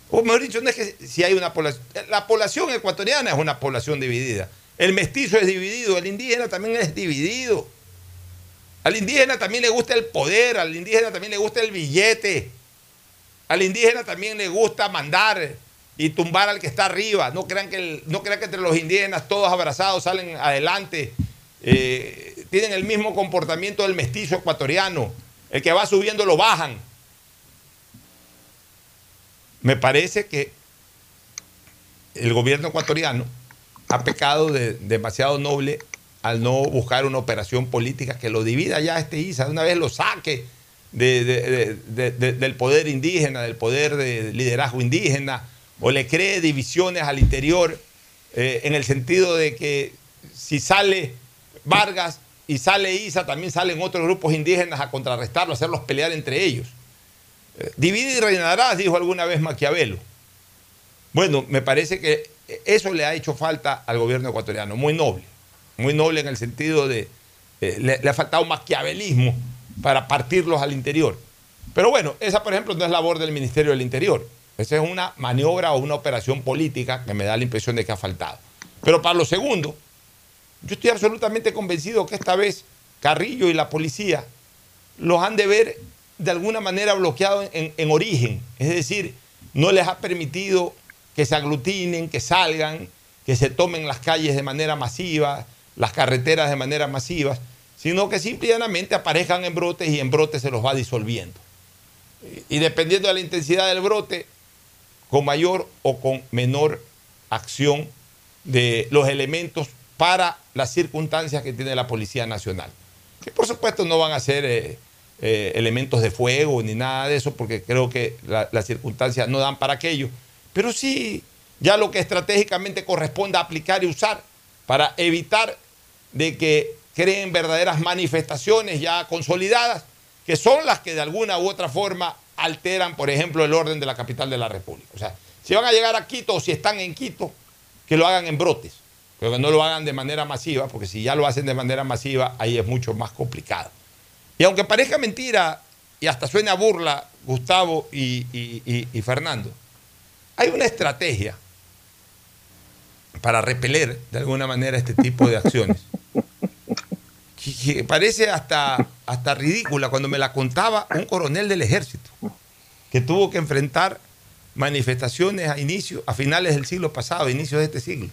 O mejor dicho, no es que si hay una población. La población ecuatoriana es una población dividida. El mestizo es dividido, el indígena también es dividido. Al indígena también le gusta el poder, al indígena también le gusta el billete. Al indígena también le gusta mandar y tumbar al que está arriba. No crean que, no crean que entre los indígenas todos abrazados salen adelante. Eh, tienen el mismo comportamiento del mestizo ecuatoriano. El que va subiendo lo bajan. Me parece que el gobierno ecuatoriano ha pecado de demasiado noble al no buscar una operación política que lo divida ya este ISA, de una vez lo saque de- de- de- de- de- del poder indígena, del poder de liderazgo indígena, o le cree divisiones al interior, eh, en el sentido de que si sale Vargas y sale ISA, también salen otros grupos indígenas a contrarrestarlo, a hacerlos pelear entre ellos. Eh, divide y reinarás, dijo alguna vez Maquiavelo. Bueno, me parece que eso le ha hecho falta al gobierno ecuatoriano, muy noble, muy noble en el sentido de, eh, le, le ha faltado maquiavelismo para partirlos al interior. Pero bueno, esa por ejemplo no es labor del Ministerio del Interior, esa es una maniobra o una operación política que me da la impresión de que ha faltado. Pero para lo segundo, yo estoy absolutamente convencido que esta vez Carrillo y la policía los han de ver de alguna manera bloqueados en, en origen. Es decir, no les ha permitido que se aglutinen, que salgan, que se tomen las calles de manera masiva, las carreteras de manera masiva, sino que simplemente aparezcan en brotes y en brotes se los va disolviendo. Y dependiendo de la intensidad del brote, con mayor o con menor acción de los elementos para las circunstancias que tiene la Policía Nacional. Que por supuesto no van a ser eh, eh, elementos de fuego ni nada de eso, porque creo que la- las circunstancias no dan para aquello. Pero sí, ya lo que estratégicamente corresponde aplicar y usar para evitar de que creen verdaderas manifestaciones ya consolidadas, que son las que de alguna u otra forma alteran, por ejemplo, el orden de la capital de la República. O sea, si van a llegar a Quito o si están en Quito, que lo hagan en brotes, pero que no lo hagan de manera masiva, porque si ya lo hacen de manera masiva, ahí es mucho más complicado. Y aunque parezca mentira y hasta suena burla, Gustavo y, Fernando, hay una estrategia para repeler de alguna manera este tipo de acciones. [laughs] que, parece hasta, hasta ridícula cuando me la contaba un coronel del ejército, que tuvo que enfrentar manifestaciones a a finales del siglo pasado, a inicios de este siglo.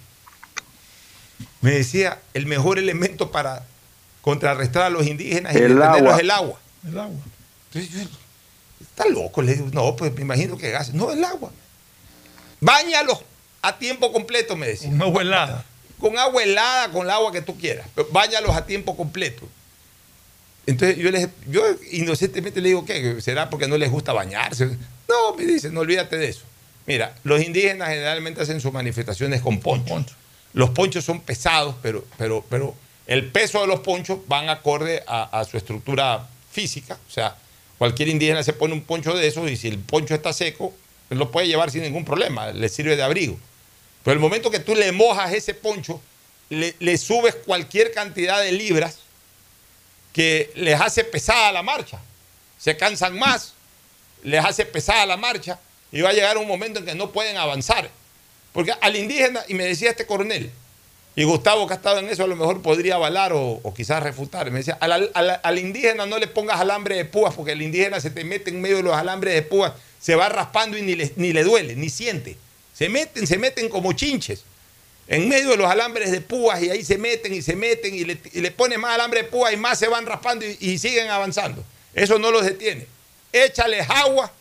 Me decía, el mejor elemento para contrarrestar a los indígenas El agua. es el agua. El agua. Entonces, yo, está loco, le digo, no, pues me imagino que gas, no, el agua. Báñalos a tiempo completo, me decía. Con agua helada. Con agua helada, con el agua que tú quieras, pero báñalos a tiempo completo. Entonces yo, les, yo inocentemente le digo, ¿qué? ¿Será porque no les gusta bañarse? No, me dice, no olvídate de eso. Mira, los indígenas generalmente hacen sus manifestaciones con ponchos. Los ponchos son pesados, pero, pero, pero el peso de los ponchos van acorde a, su estructura física. O sea, cualquier indígena se pone un poncho de esos y si el poncho está seco, él lo puede llevar sin ningún problema, le sirve de abrigo. Pero el momento que tú le mojas ese poncho, le, le subes cualquier cantidad de libras que les hace pesada la marcha. Se cansan más, les hace pesada la marcha y va a llegar un momento en que no pueden avanzar. Porque al indígena, y me decía este coronel, y Gustavo que ha estado en eso a lo mejor podría avalar o, quizás refutar, me decía, al, al- indígena no le pongas alambre de púas porque el indígena se te mete en medio de los alambres de púas, se va raspando y ni le, ni le duele, ni siente. Se meten, se meten como chinches en medio de los alambres de púas y ahí se meten y se meten y le, y le pones más alambre de púas y más se van raspando y, y siguen avanzando. Eso no los detiene. Échales agua,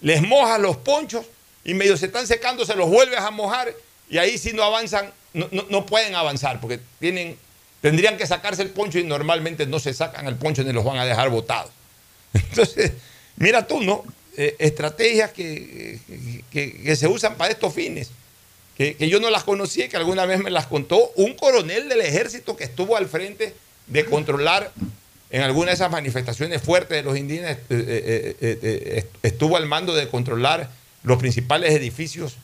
les mojas los ponchos y medio se están secando, se los vuelves a mojar y ahí si no avanzan, no, no- no pueden avanzar porque tienen, tendrían que sacarse el poncho y normalmente no se sacan el poncho ni los van a dejar botados. [laughs] Entonces, mira tú, ¿no? Eh, estrategias que, que- se usan para estos fines, que, que yo no las conocía, que alguna vez me las contó un coronel del ejército que estuvo al frente de controlar en alguna de esas manifestaciones fuertes de los indígenas, eh, eh, estuvo al mando de controlar los principales edificios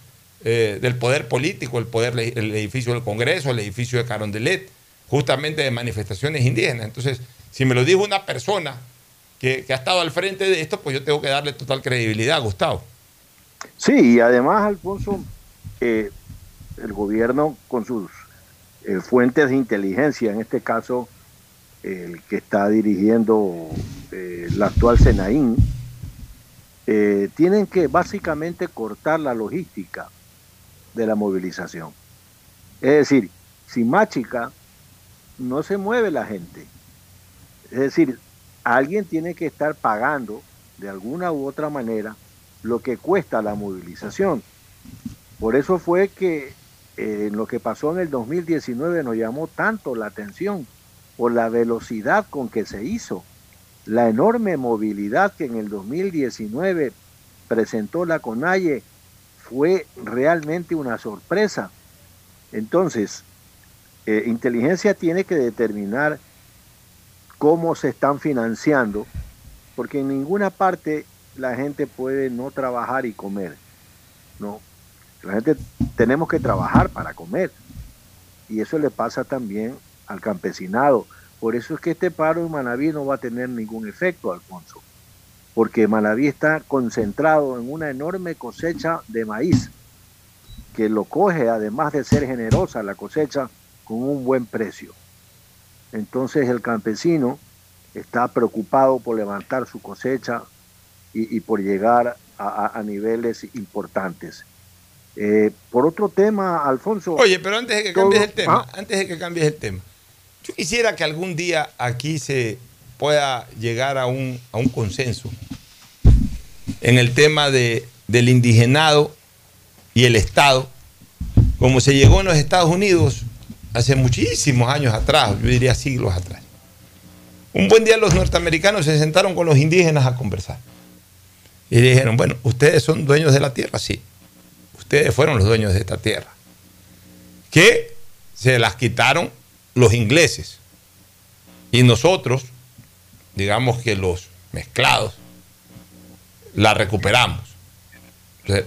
eh, del poder político, el, poder, el edificio del Congreso, el edificio de Carondelet, justamente de manifestaciones indígenas. Entonces, si me lo dijo una persona que, que ha estado al frente de esto, pues yo tengo que darle total credibilidad, Gustavo. Sí, y además, Alfonso, eh, el gobierno con sus eh, fuentes de inteligencia, en este caso el que está dirigiendo eh, la actual Senaín, eh, tienen que básicamente cortar la logística de la movilización. Es decir, sin Máchica no se mueve la gente. Es decir, alguien tiene que estar pagando de alguna u otra manera lo que cuesta la movilización. Por eso fue que eh, lo que pasó en el 2019 nos llamó tanto la atención por la velocidad con que se hizo, la enorme movilidad que en el 2019 presentó la CONAIE fue realmente una sorpresa. Entonces, eh, inteligencia tiene que determinar cómo se están financiando, porque en ninguna parte la gente puede no trabajar y comer. No, la gente tenemos que trabajar para comer. Y eso le pasa también al campesinado. Por eso es que este paro en Manaví no va a tener ningún efecto, Alfonso. Porque Manaví está concentrado en una enorme cosecha de maíz, que lo coge, además de ser generosa la cosecha, con un buen precio. Entonces el campesino está preocupado por levantar su cosecha y, y por llegar a, niveles importantes. Eh, por otro tema, Alfonso. Oye, pero antes de que cambies el tema, Ah, antes de que cambies el tema, yo quisiera que algún día aquí se pueda llegar a un, a un consenso en el tema de, del indigenado y el Estado, como se llegó en los Estados Unidos hace muchísimos años atrás, yo diría siglos atrás. Un buen día los norteamericanos se sentaron con los indígenas a conversar. Y dijeron, bueno, ustedes son dueños de la tierra, sí. Ustedes fueron los dueños de esta tierra. Que se las quitaron los ingleses. Y nosotros, digamos que los mezclados, la recuperamos.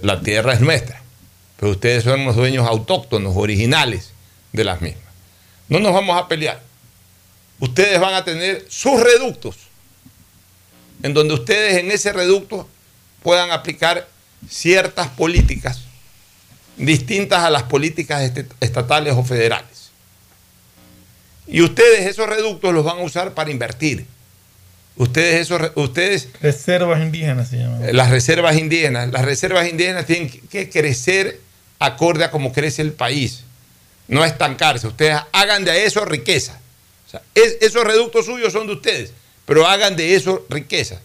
La tierra es nuestra. Pero ustedes son los dueños autóctonos, originales de las mismas. No nos vamos a pelear. Ustedes van a tener sus reductos, en donde ustedes en ese reducto puedan aplicar ciertas políticas distintas a las políticas estatales o federales. Y ustedes esos reductos los van a usar para invertir. Ustedes esos ustedes Reservas indígenas se llaman. las reservas indígenas, las reservas indígenas tienen que crecer acorde a cómo crece el país, no estancarse. Ustedes hagan de eso riqueza. O sea, es- esos reductos suyos son de ustedes, pero hagan de eso riqueza.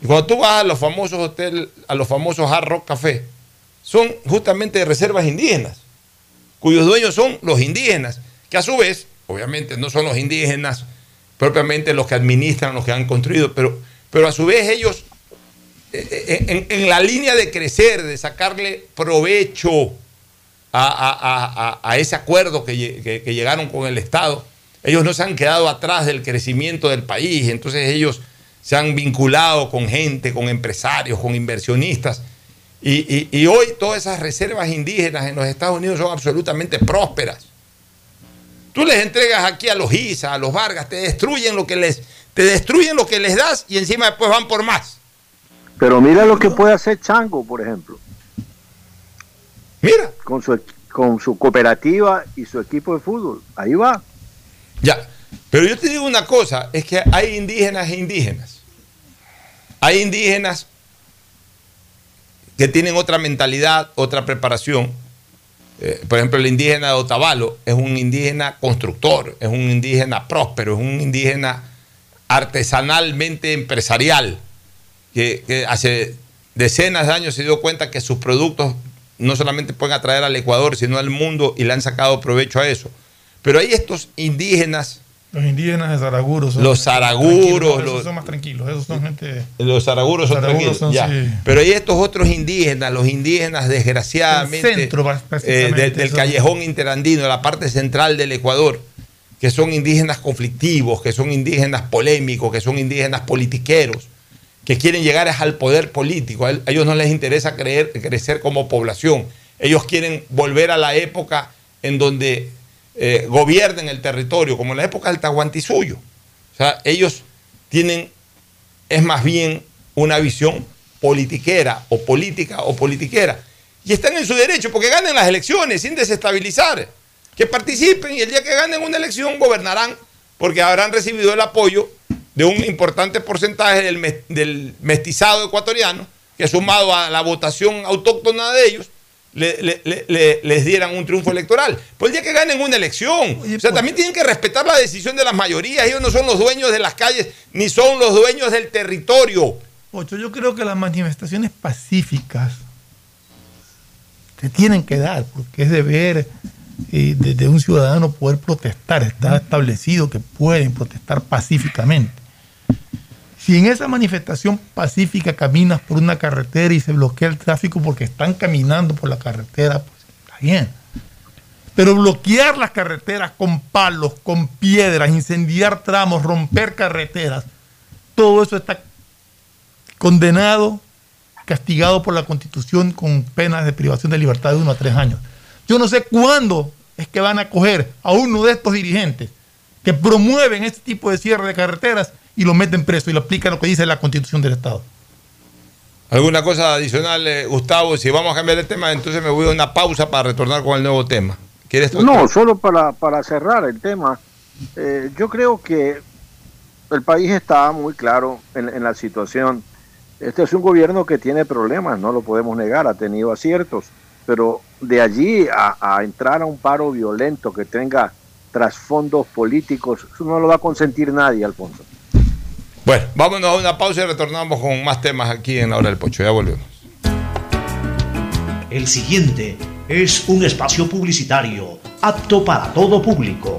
Y cuando tú vas a los famosos hoteles, a los famosos Hard Rock Café, son justamente de reservas indígenas, cuyos dueños son los indígenas, que a su vez, obviamente no son los indígenas propiamente los que administran, los que han construido, pero, pero a su vez ellos, eh, en, en la línea de crecer, de sacarle provecho a, a- a- ese acuerdo que, que- llegaron con el Estado, ellos no se han quedado atrás del crecimiento del país, entonces ellos se han vinculado con gente, con empresarios, con inversionistas. Y- y hoy todas esas reservas indígenas en los Estados Unidos son absolutamente prósperas. Tú les entregas aquí a los ISA, a los Vargas, te destruyen lo que les, te destruyen lo que les das y encima después van por más. Pero mira lo que puede hacer Chango, por ejemplo. Mira. Con su, con su cooperativa y su equipo de fútbol. Ahí va. Ya, pero yo te digo una cosa, es que hay indígenas e indígenas. Hay indígenas que tienen otra mentalidad, otra preparación. Eh, por ejemplo, el indígena de Otavalo es un indígena constructor, es un indígena próspero, es un indígena artesanalmente empresarial, que, que hace decenas de años se dio cuenta que sus productos no solamente pueden atraer al Ecuador, sino al mundo y le han sacado provecho a eso. Pero hay estos indígenas, Los indígenas de Saraguro son Los Zaraguros, tranquilos, esos los- son más tranquilos, esos son gente los zaraguros son Los zaraguros tranquilos, son, ya. sí. Pero hay estos otros indígenas, los indígenas desgraciadamente El centro, eh, del, del callejón interandino, la parte central del Ecuador, que son indígenas conflictivos, que son indígenas polémicos, que son indígenas politiqueros, que quieren llegar al poder político. A ellos no les interesa creer, crecer como población. Ellos quieren volver a la época en donde eh, gobiernen el territorio, como en la época del Tahuantinsuyo. O sea, ellos tienen, es más bien una visión politiquera o política o politiquera. Y están en su derecho porque ganen las elecciones sin desestabilizar. Que participen y el día que ganen una elección gobernarán porque habrán recibido el apoyo de un importante porcentaje del mestizado ecuatoriano que sumado a la votación autóctona de ellos le- le- le- le- les dieran un triunfo electoral. Pues el día que ganen una elección. o sea, también tienen que respetar la decisión de las mayorías. Ellos no son los dueños de las calles ni son los dueños del territorio. Ocho, yo creo que las manifestaciones pacíficas se tienen que dar, porque es deber eh, de, de un ciudadano poder protestar. Está establecido que pueden protestar pacíficamente. Si en esa manifestación pacífica caminas por una carretera y se bloquea el tráfico porque están caminando por la carretera, pues está bien. Pero bloquear las carreteras con palos, con piedras, incendiar tramos, romper carreteras, todo eso está condenado, castigado por la Constitución con penas de privación de libertad de uno a tres años. Yo no sé cuándo es que van a coger a uno de estos dirigentes que promueven este tipo de cierre de carreteras y lo meten preso y lo aplican lo que dice la Constitución del Estado. ¿Alguna cosa adicional, eh, Gustavo? Si vamos a cambiar de tema, entonces me voy a una pausa para retornar con el nuevo tema. ¿Quieres No, solo para, para cerrar el tema. eh, yo creo que el país está muy claro en, en la situación. Este es un gobierno que tiene problemas, no lo podemos negar, ha tenido aciertos, pero de allí a, a entrar a un paro violento que tenga trasfondos políticos, eso no lo va a consentir nadie, Alfonso. Bueno, vámonos a una pausa y retornamos con más temas aquí en la hora del pocho. Ya volvemos. El siguiente es un espacio publicitario apto para todo público.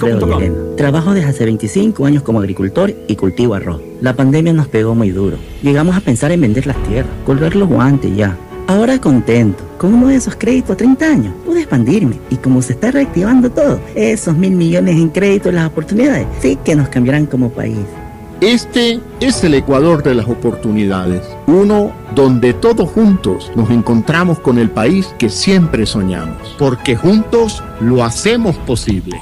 Trabajo desde hace 25 años como agricultor y cultivo arroz. La pandemia nos pegó muy duro. Llegamos a pensar en vender las tierras, colgar los guantes ya. Ahora contento, con uno de esos créditos a 30 años, pude expandirme y como se está reactivando todo, esos mil millones en créditos, las oportunidades, sí que nos cambiarán como país. Este es el Ecuador de las oportunidades, uno donde todos juntos nos encontramos con el país que siempre soñamos, porque juntos lo hacemos posible.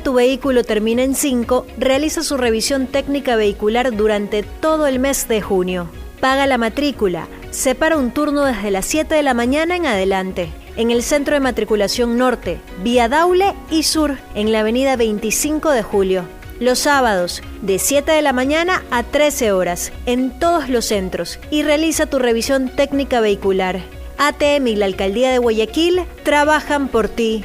tu vehículo termina en 5, realiza su revisión técnica vehicular durante todo el mes de junio. Paga la matrícula. Separa un turno desde las 7 de la mañana en adelante. En el Centro de Matriculación Norte, Vía Daule y Sur, en la avenida 25 de Julio. Los sábados, de 7 de la mañana a 13 horas, en todos los centros. Y realiza tu revisión técnica vehicular. ATM y la Alcaldía de Guayaquil trabajan por ti.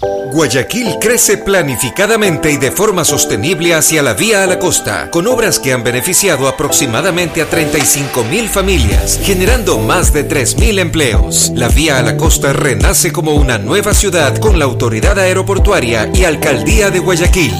Guayaquil crece planificadamente y de forma sostenible hacia la vía a la costa, con obras que han beneficiado aproximadamente a 35 mil familias, generando más de 3 mil empleos. La vía a la costa renace como una nueva ciudad con la autoridad aeroportuaria y alcaldía de Guayaquil.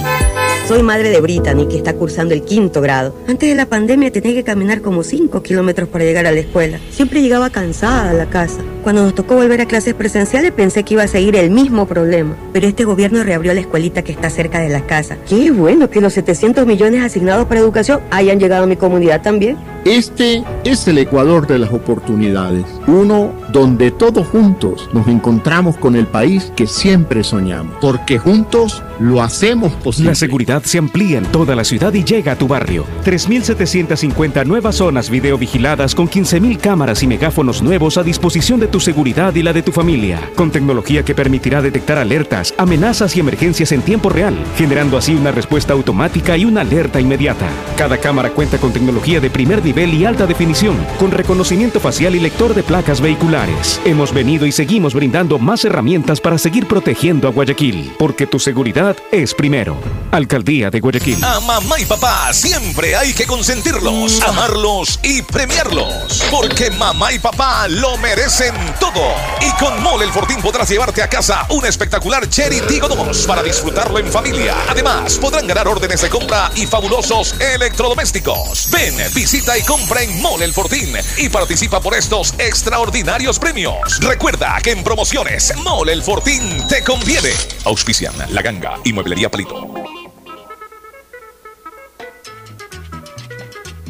Soy madre de Brittany, que está cursando el quinto grado. Antes de la pandemia tenía que caminar como 5 kilómetros para llegar a la escuela. Siempre llegaba cansada a la casa. Cuando nos tocó volver a clases presenciales pensé que iba a seguir el mismo problema. Pero este gobierno reabrió la escuelita que está cerca de la casa. Qué bueno que los 700 millones asignados para educación hayan llegado a mi comunidad también. Este es el Ecuador de las oportunidades, uno donde todos juntos nos encontramos con el país que siempre soñamos, porque juntos lo hacemos posible. La seguridad se amplía en toda la ciudad y llega a tu barrio. 3.750 nuevas zonas videovigiladas con 15.000 cámaras y megáfonos nuevos a disposición de tu seguridad y la de tu familia, con tecnología que permitirá detectar alertas, amenazas y emergencias en tiempo real, generando así una respuesta automática y una alerta inmediata. Cada cámara cuenta con tecnología de primer nivel y alta definición, con reconocimiento facial y lector de placas vehiculares. Hemos venido y seguimos brindando más herramientas para seguir protegiendo a Guayaquil, porque tu seguridad es primero. Alcaldía de Guayaquil. A mamá y papá siempre hay que consentirlos, amarlos y premiarlos. Porque mamá y papá lo merecen todo. Y con Mole el Fortín podrás llevarte a casa un espectacular Cherry Tigo 2 para disfrutarlo en familia. Además, podrán ganar órdenes de compra y fabulosos electrodomésticos. Ven, visita y compra en Mole el Fortín y participa por estos extraordinarios premios. Recuerda que en promociones Mole el Fortín te conviene. Auspician La Ganga y Mueblería Palito.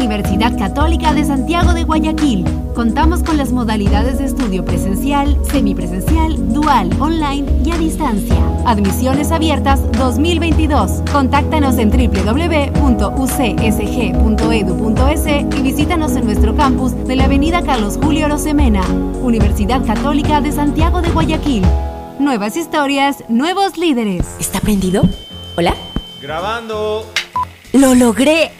Universidad Católica de Santiago de Guayaquil. Contamos con las modalidades de estudio presencial, semipresencial, dual, online y a distancia. Admisiones abiertas 2022. Contáctanos en www.ucsg.edu.es y visítanos en nuestro campus de la Avenida Carlos Julio Rosemena. Universidad Católica de Santiago de Guayaquil. Nuevas historias, nuevos líderes. ¿Está prendido? ¿Hola? Grabando. ¡Lo logré!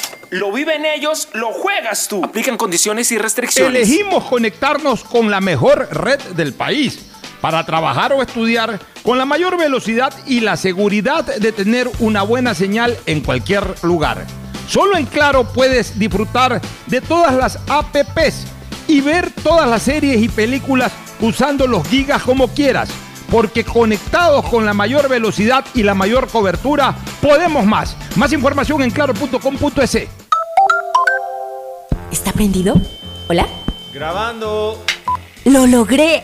Lo viven ellos, lo juegas tú. Aplican condiciones y restricciones. Elegimos conectarnos con la mejor red del país para trabajar o estudiar con la mayor velocidad y la seguridad de tener una buena señal en cualquier lugar. Solo en Claro puedes disfrutar de todas las APPs y ver todas las series y películas usando los gigas como quieras. Porque conectados con la mayor velocidad y la mayor cobertura, podemos más. Más información en claro.com.es. ¿Está prendido? ¿Hola? Grabando. ¡Lo logré!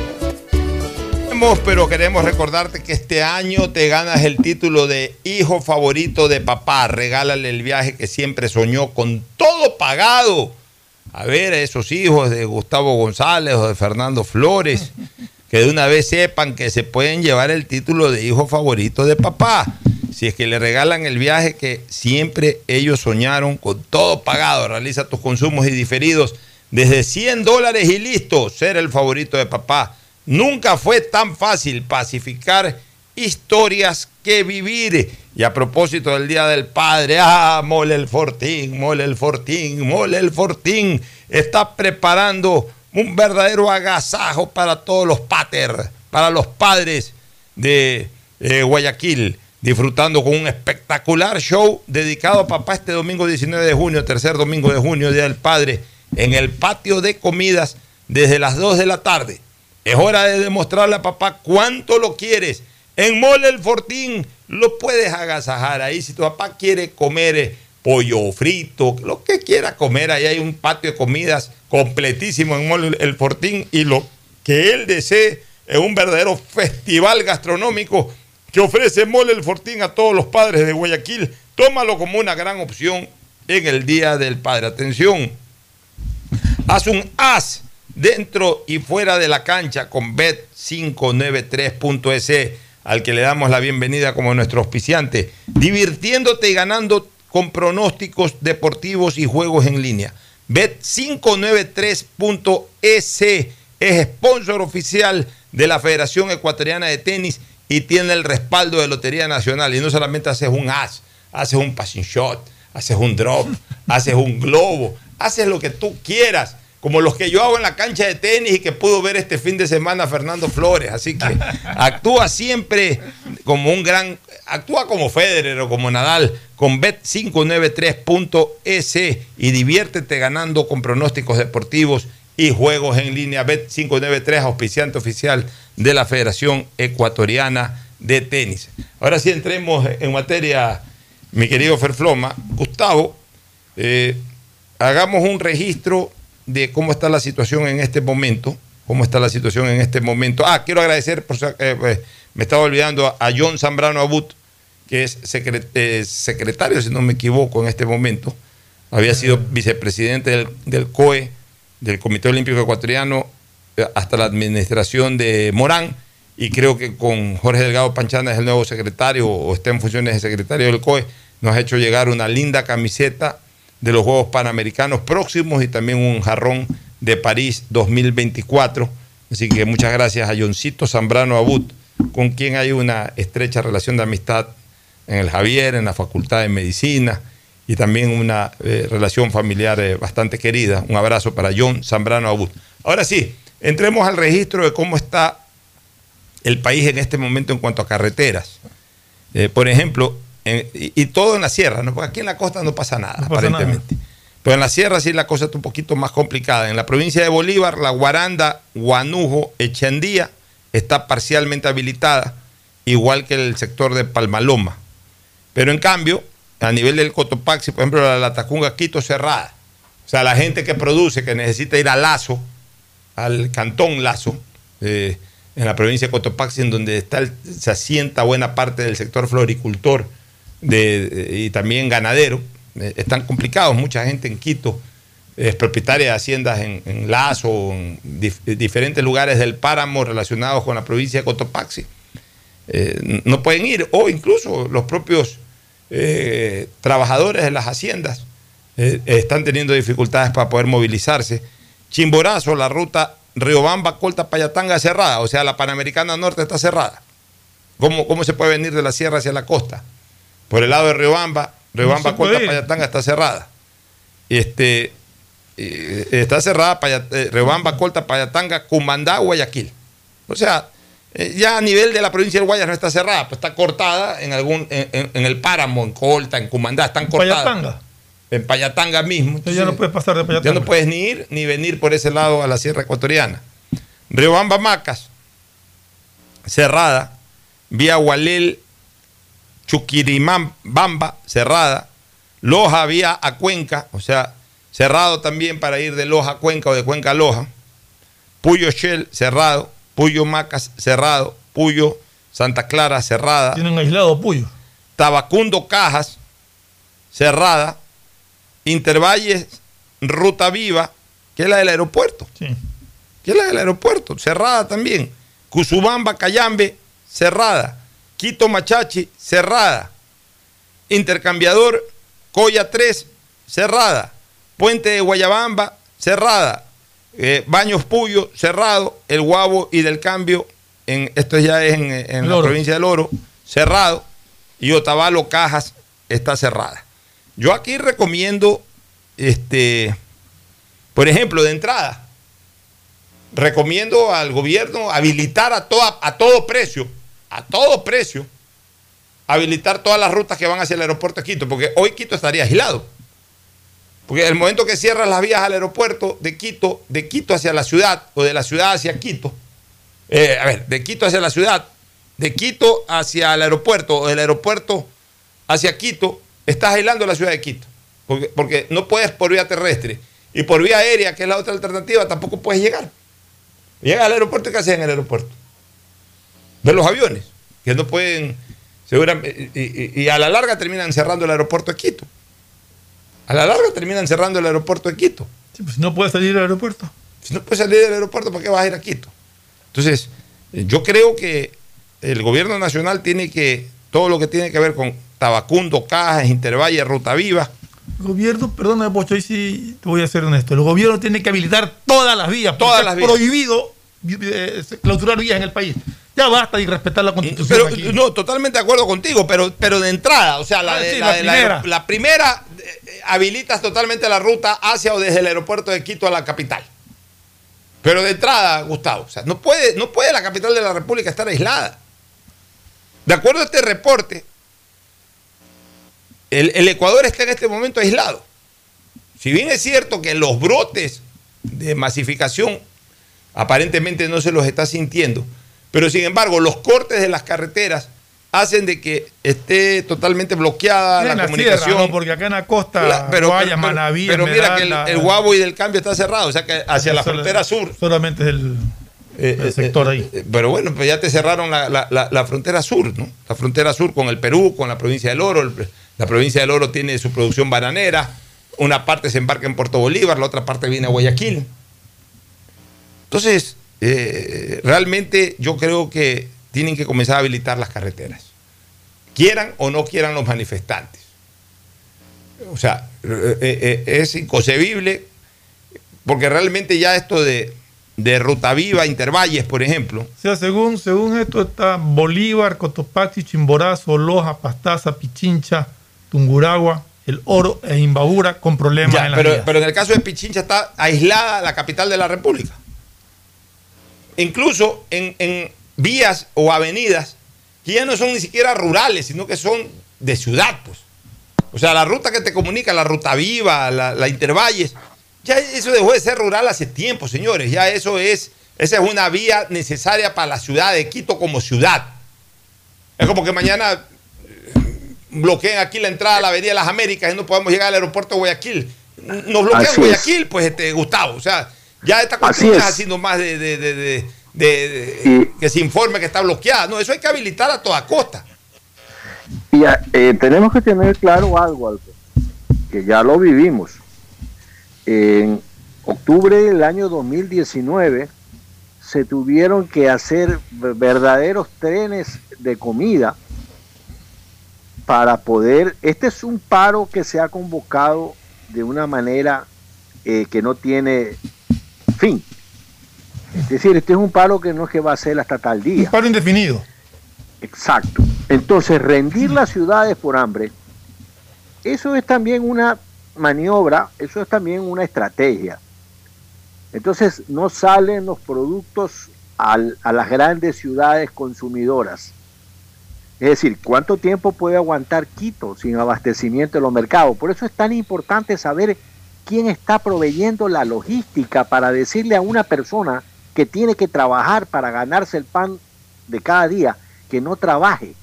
Pero queremos recordarte que este año te ganas el título de hijo favorito de papá. Regálale el viaje que siempre soñó con todo pagado. A ver a esos hijos de Gustavo González o de Fernando Flores, que de una vez sepan que se pueden llevar el título de hijo favorito de papá. Si es que le regalan el viaje que siempre ellos soñaron con todo pagado. Realiza tus consumos y diferidos desde 100 dólares y listo, ser el favorito de papá. Nunca fue tan fácil pacificar historias que vivir. Y a propósito del Día del Padre, ah, Mole el Fortín, Mole el Fortín, Mole el Fortín, está preparando un verdadero agasajo para todos los pater, para los padres de eh, Guayaquil, disfrutando con un espectacular show dedicado a papá este domingo 19 de junio, tercer domingo de junio, Día del Padre, en el patio de comidas desde las 2 de la tarde. Es hora de demostrarle a papá cuánto lo quieres. En Mole el Fortín lo puedes agasajar ahí. Si tu papá quiere comer eh, pollo frito, lo que quiera comer, ahí hay un patio de comidas completísimo en Mole el Fortín y lo que él desee es un verdadero festival gastronómico que ofrece Mole el Fortín a todos los padres de Guayaquil. Tómalo como una gran opción en el Día del Padre. Atención, haz un as dentro y fuera de la cancha con Bet593.es, al que le damos la bienvenida como nuestro auspiciante, divirtiéndote y ganando con pronósticos deportivos y juegos en línea. Bet593.es es sponsor oficial de la Federación Ecuatoriana de Tenis y tiene el respaldo de Lotería Nacional. Y no solamente haces un as, haces un passing shot, haces un drop, [laughs] haces un globo, haces lo que tú quieras como los que yo hago en la cancha de tenis y que pudo ver este fin de semana Fernando Flores. Así que [laughs] actúa siempre como un gran, actúa como Federer o como Nadal con bet593.es y diviértete ganando con pronósticos deportivos y juegos en línea. Bet593, auspiciante oficial de la Federación Ecuatoriana de Tenis. Ahora sí entremos en materia, mi querido Ferfloma. Gustavo, eh, hagamos un registro de cómo está la situación en este momento. ¿Cómo está la situación en este momento? Ah, quiero agradecer, por, eh, pues, me estaba olvidando, a John Zambrano Abut, que es eh, secretario, si no me equivoco, en este momento. Había sido vicepresidente del, COE, del Comité Olímpico Ecuatoriano, eh, hasta la administración de Morán, y creo que con Jorge Delgado Panchana es el nuevo secretario, o está en funciones de secretario del COE, nos ha hecho llegar una linda camiseta de los Juegos Panamericanos próximos y también un jarrón de París 2024. Así que muchas gracias a Johncito Zambrano Abud, con quien hay una estrecha relación de amistad en el Javier, en la Facultad de Medicina y también una eh, relación familiar eh, bastante querida. Un abrazo para John Zambrano Abud. Ahora sí, entremos al registro de cómo está el país en este momento en cuanto a carreteras. Eh, por ejemplo, en- y, y todo en la sierra, ¿no? porque aquí en la costa no pasa nada, No pasa aparentemente. Pero en la sierra sí la cosa está un poquito más complicada. En la provincia de Bolívar, la Guaranda, Guanujo, Echandía está parcialmente habilitada, igual que el sector de Palmaloma. Pero en cambio, a nivel del Cotopaxi, por ejemplo, la Latacunga, Quito cerrada. O sea, la gente que produce, que necesita ir a Lazo, al cantón Lazo, eh, en la provincia de Cotopaxi, en donde está el- se asienta buena parte del sector floricultor de- de- y también ganadero, eh, están complicados. Mucha gente en Quito es propietaria de haciendas en, en Lazo, en dif- diferentes lugares del páramo relacionados con la provincia de Cotopaxi. Eh, no pueden ir, o incluso los propios eh, trabajadores de las haciendas eh, están teniendo dificultades para poder movilizarse. Chimborazo, la ruta Riobamba, Colta, Payatanga cerrada, o sea, la Panamericana Norte está cerrada. ¿Cómo, ¿Cómo se puede venir de la sierra hacia la costa? Por el lado de Riobamba, Riobamba, Colta, ir. Payatanga está cerrada. Este, eh, está cerrada Paya- eh, Riobamba, Colta, Payatanga, Cumandá, Guayaquil. O sea, eh, ya a nivel de la provincia del Guayas no está cerrada, pues está cortada en algún en, en- en el páramo, en Colta, en Cumandá, están cortadas. Payatanga. En Payatanga mismo. Entonces ya no puedes pasar de Ya Payatanga. no puedes ni ir ni venir por ese lado a la sierra ecuatoriana. Riobamba Macas, cerrada. Vía Gualel, Chuquirimán, Bamba, cerrada. Loja, vía a Cuenca, o sea, cerrado también para ir de Loja a Cuenca o de Cuenca a Loja. Puyo Shell, cerrado. Puyo Macas, cerrado. Puyo Santa Clara, cerrada. Tienen aislado Puyo. Tabacundo Cajas, cerrada. Intervalles, Ruta Viva, que es la del aeropuerto. Sí. Que es la del aeropuerto, cerrada también. Cusubamba, Cayambe, cerrada. Quito Machachi, cerrada. Intercambiador, Coya 3, cerrada. Puente de Guayabamba, cerrada. Eh, Baños Puyo, cerrado. El Guabo y del Cambio, en, esto ya es en, en la provincia del Oro, cerrado. Y Otavalo Cajas está cerrada. Yo aquí recomiendo, este, por ejemplo, de entrada, recomiendo al gobierno habilitar a, toda, a todo precio, a todo precio, habilitar todas las rutas que van hacia el aeropuerto de Quito, porque hoy Quito estaría aislado. Porque el momento que cierras las vías al aeropuerto de Quito, de Quito hacia la ciudad, o de la ciudad hacia Quito, eh, a ver, de Quito hacia la ciudad, de Quito hacia el aeropuerto, o del aeropuerto hacia Quito, estás aislando la ciudad de Quito. Porque, porque no puedes por vía terrestre. Y por vía aérea, que es la otra alternativa, tampoco puedes llegar. Llega al aeropuerto ¿qué haces en el aeropuerto? Ver los aviones, que no pueden, seguramente, y, y- y a la larga terminan cerrando el aeropuerto de Quito. A la larga terminan cerrando el aeropuerto de Quito. Sí, pues, no puedes salir al aeropuerto. Si no puedes salir del aeropuerto, ¿para qué vas a ir a Quito? Entonces, eh, yo creo que el gobierno nacional tiene que, todo lo que tiene que ver con Tabacundo, Cajas, Intervalle, Ruta Viva, El gobierno, perdona, Pocho, ahí sí te voy a ser honesto. El gobierno tiene que habilitar todas las vías. Todas las vías. prohibido eh, clausurar vías en el país. Ya basta de respetar la constitución. Pero aquí. no, totalmente de acuerdo contigo, pero, pero de entrada, o sea, la, Ah, de- sí, la la de la- primera. la primera, eh, habilitas totalmente la ruta hacia o desde el aeropuerto de Quito a la capital. Pero de entrada, Gustavo, o sea, no puede, no puede la capital de la República estar aislada. De acuerdo a este reporte, el, el Ecuador está en este momento aislado. Si bien es cierto que los brotes de masificación aparentemente no se los está sintiendo, pero sin embargo los cortes de las carreteras hacen de que esté totalmente bloqueada la, la comunicación. sierra, ¿no? porque acá en la costa, La- pero, Guaya, pero- Manaví, pero mira que el, el Guabo y del Cambio está cerrado, o sea que hacia la frontera sur. Solamente es el, Eh, el eh, sector eh, ahí. eh, Pero bueno, pues ya te cerraron la, la- la- la frontera sur, ¿no? La frontera sur con el Perú, con la provincia del Oro. El- la provincia del Oro tiene su producción bananera. Una parte se embarca en Puerto Bolívar, la otra parte viene a Guayaquil. Entonces, eh, realmente yo creo que tienen que comenzar a habilitar las carreteras. Quieran o no quieran los manifestantes. O sea, eh, eh, es inconcebible Porque realmente ya esto de, de Ruta Viva, Intervalles, por ejemplo. O sea, según, según esto está Bolívar, Cotopaxi, Chimborazo, Loja, Pastaza, Pichincha, Tunguragua, El Oro e Imbabura con problemas Ya, en la pero, pero en el caso de Pichincha está aislada la capital de la República. Incluso en, en vías o avenidas que ya no son ni siquiera rurales, sino que son de ciudad, pues. O sea, la ruta que te comunica, la ruta viva, la, la Intervalles, ya eso dejó de ser rural hace tiempo, señores. Ya eso es, esa es una vía necesaria para la ciudad de Quito como ciudad. Es como que mañana eh, bloqueen aquí la entrada a la Avenida de las Américas y no podemos llegar al aeropuerto de Guayaquil. Nos bloquean. Guayaquil, pues, este, Gustavo. O sea, ya esta cuestión Así es es. haciendo más de, de- de- que se informe que está bloqueada. No, eso hay que habilitar a toda costa. Y eh, tenemos que tener claro algo, Alfred, que ya lo vivimos. En octubre del año 2019 se tuvieron que hacer verdaderos trenes de comida para poder, este es un paro que se ha convocado de una manera eh, que no tiene fin. Es decir, este es un paro que no es que va a ser hasta tal día. Un paro indefinido. Exacto. Entonces, rendir las ciudades por hambre, eso es también una maniobra, eso es también una estrategia. Entonces, no salen los productos al- a las grandes ciudades consumidoras. Es decir, ¿cuánto tiempo puede aguantar Quito sin abastecimiento de los mercados? Por eso es tan importante saber quién está proveyendo la logística para decirle a una persona que tiene que trabajar para ganarse el pan de cada día, que no trabaje.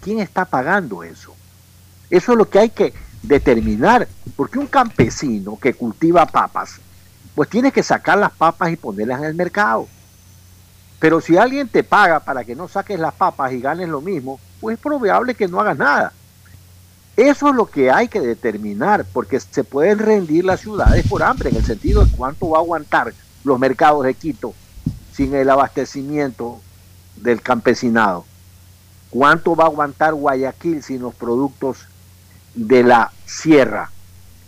¿Quién está pagando eso? Eso es lo que hay que determinar, porque un campesino que cultiva papas, pues tiene que sacar las papas y ponerlas en el mercado. Pero si alguien te paga para que no saques las papas y ganes lo mismo, pues es probable que no hagas nada. Eso es lo que hay que determinar, porque se pueden rendir las ciudades por hambre, en el sentido de cuánto va a aguantar los mercados de Quito sin el abastecimiento del campesinado. ¿Cuánto va a aguantar Guayaquil sin los productos de la sierra?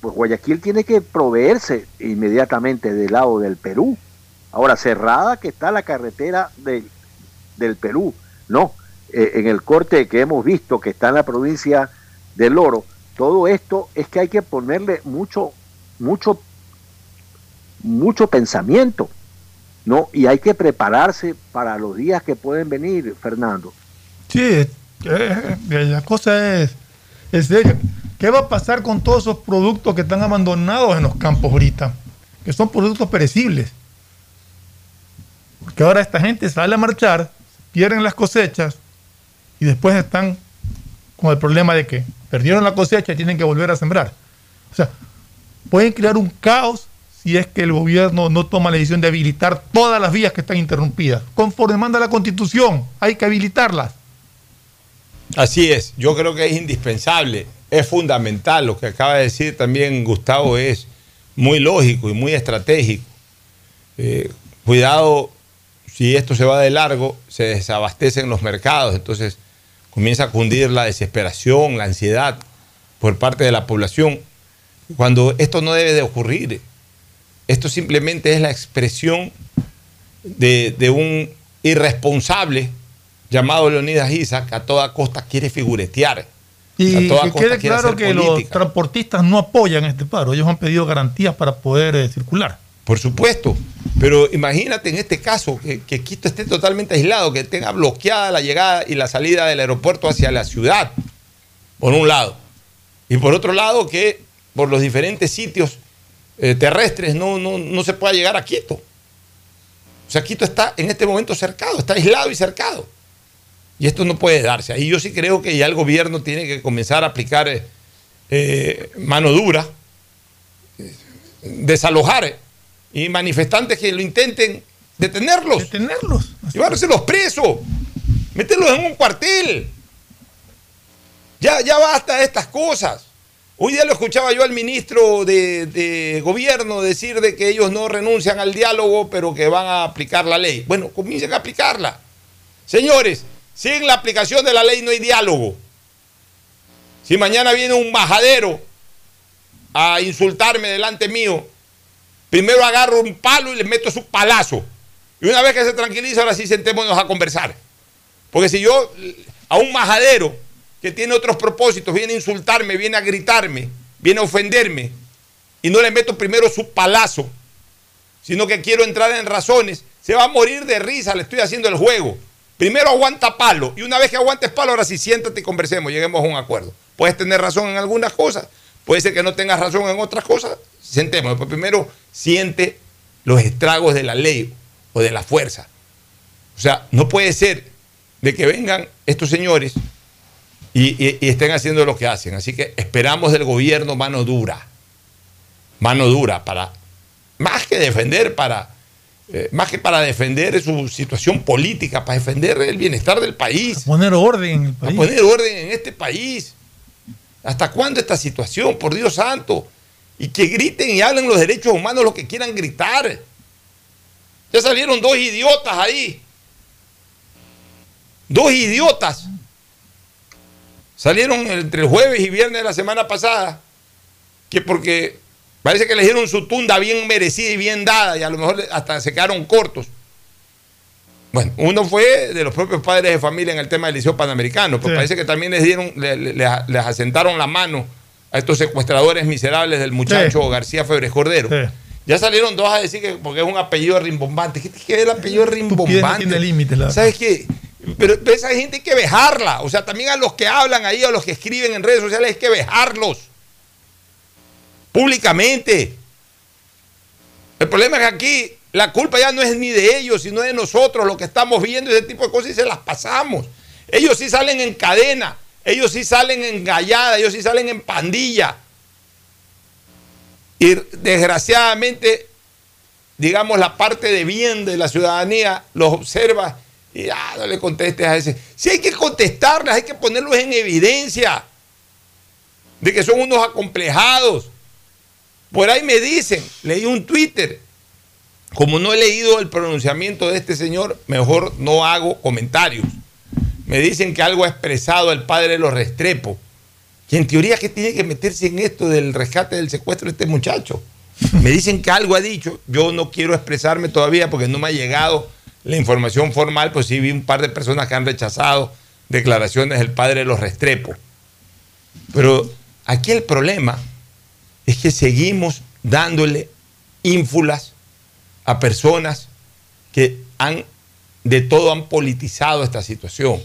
Pues Guayaquil tiene que proveerse inmediatamente del lado del Perú. Ahora, cerrada que está la carretera del, del Perú. No, eh, en el corte que hemos visto que está en la provincia del Oro, todo esto es que hay que ponerle mucho, mucho, mucho pensamiento, ¿no? Y hay que prepararse para los días que pueden venir, Fernando. Sí, eh, eh, la cosa es, es seria. ¿Qué va a pasar con todos esos productos que están abandonados en los campos ahorita? Que son productos perecibles. Porque ahora esta gente sale a marchar, pierden las cosechas y después están con el problema de que perdieron la cosecha y tienen que volver a sembrar. O sea, pueden crear un caos si es que el gobierno no toma la decisión de habilitar todas las vías que están interrumpidas. Conforme manda la constitución, hay que habilitarlas. Así es, yo creo que es indispensable, es fundamental. Lo que acaba de decir también Gustavo es muy lógico y muy estratégico. Eh, cuidado, si esto se va de largo, se desabastecen los mercados, entonces comienza a cundir la desesperación, la ansiedad por parte de la población, cuando esto no debe de ocurrir. Esto simplemente es la expresión de, de un irresponsable llamado Leonidas Isaac, que a toda costa quiere figuretear. Y que quede claro que los transportistas no apoyan este paro. Ellos han pedido garantías para poder eh, circular. Por supuesto, pero imagínate en este caso que, Quito esté totalmente aislado, que tenga bloqueada la llegada y la salida del aeropuerto hacia la ciudad, por un lado. Y por otro lado, que por los diferentes sitios eh, terrestres no, no, no se pueda llegar a Quito. O sea, Quito está en este momento cercado, está aislado y cercado. Y esto no puede darse. Ahí yo sí creo que ya el gobierno tiene que comenzar a aplicar eh, eh, mano dura, desalojar y manifestantes que lo intenten detenerlos. Detenerlos. Llevárselos presos. Meterlos en un cuartel. Ya, ya basta de estas cosas. Hoy día lo escuchaba yo al ministro de, de gobierno decir de que ellos no renuncian al diálogo, pero que van a aplicar la ley. Bueno, comiencen a aplicarla. Señores, sin la aplicación de la ley no hay diálogo. Si mañana viene un majadero a insultarme delante mío primero agarro un palo y le meto su palazo. Y una vez que se tranquiliza, ahora sí sentémonos a conversar. Porque si yo a un majadero que tiene otros propósitos viene a insultarme, viene a gritarme, viene a ofenderme, y no le meto primero su palazo, sino que quiero entrar en razones, se va a morir de risa, le estoy haciendo el juego. Primero aguanta palo, y una vez que aguantes palo, ahora sí siéntate y conversemos, lleguemos a un acuerdo. Puedes tener razón en algunas cosas, puede ser que no tengas razón en otras cosas, sentémonos. Pero primero siente los estragos de la ley o de la fuerza. O sea, no puede ser de que vengan estos señores y, y estén haciendo lo que hacen. Así que esperamos del gobierno mano dura, mano dura para, más que defender, para, eh, más que para defender su situación política, para defender el bienestar del país. poner orden en el país. A poner orden en este país. ¿Hasta cuándo esta situación? Por Dios santo. Y que griten y hablen los derechos humanos lo que quieran gritar. Ya salieron dos idiotas ahí. Dos idiotas. Salieron entre el jueves y viernes de la semana pasada. Que porque parece que les dieron su tunda bien merecida y bien dada. Y a lo mejor hasta se quedaron cortos. Bueno, uno fue de los propios padres de familia en el tema del liceo panamericano, pero parece que también les dieron, les asentaron la mano a estos secuestradores miserables del muchacho García Febres Cordero. Ya salieron dos a decir que porque es un apellido rimbombante. ¿Qué es el apellido rimbombante? No límite, ¿Sabes qué? Pero, esa gente hay que vejarla. O sea, también a los que hablan ahí, a los que escriben en redes sociales, hay que vejarlos. Públicamente. El problema es que aquí la culpa ya no es ni de ellos, sino de nosotros, lo que estamos viendo ese tipo de cosas y se las pasamos. Ellos sí salen en cadena, ellos sí salen en ellos sí salen en pandilla. Y desgraciadamente, digamos, la parte de bien de la ciudadanía los observa y ah, no le contestes a ese. Si hay que contestarles, hay que ponerlos en evidencia de que son unos acomplejados. Por ahí me dicen, leí un Twitter, como no he leído el pronunciamiento de este señor, mejor no hago comentarios. Me dicen que algo ha expresado el padre de los Restrepo, que en teoría que tiene que meterse en esto del rescate del secuestro de este muchacho. Me dicen que algo ha dicho, yo no quiero expresarme todavía porque no me ha llegado la información formal, pues sí vi un par de personas que han rechazado declaraciones del padre de los Restrepo. Pero aquí el problema es que seguimos dándole ínfulas a personas que han de todo han politizado esta situación.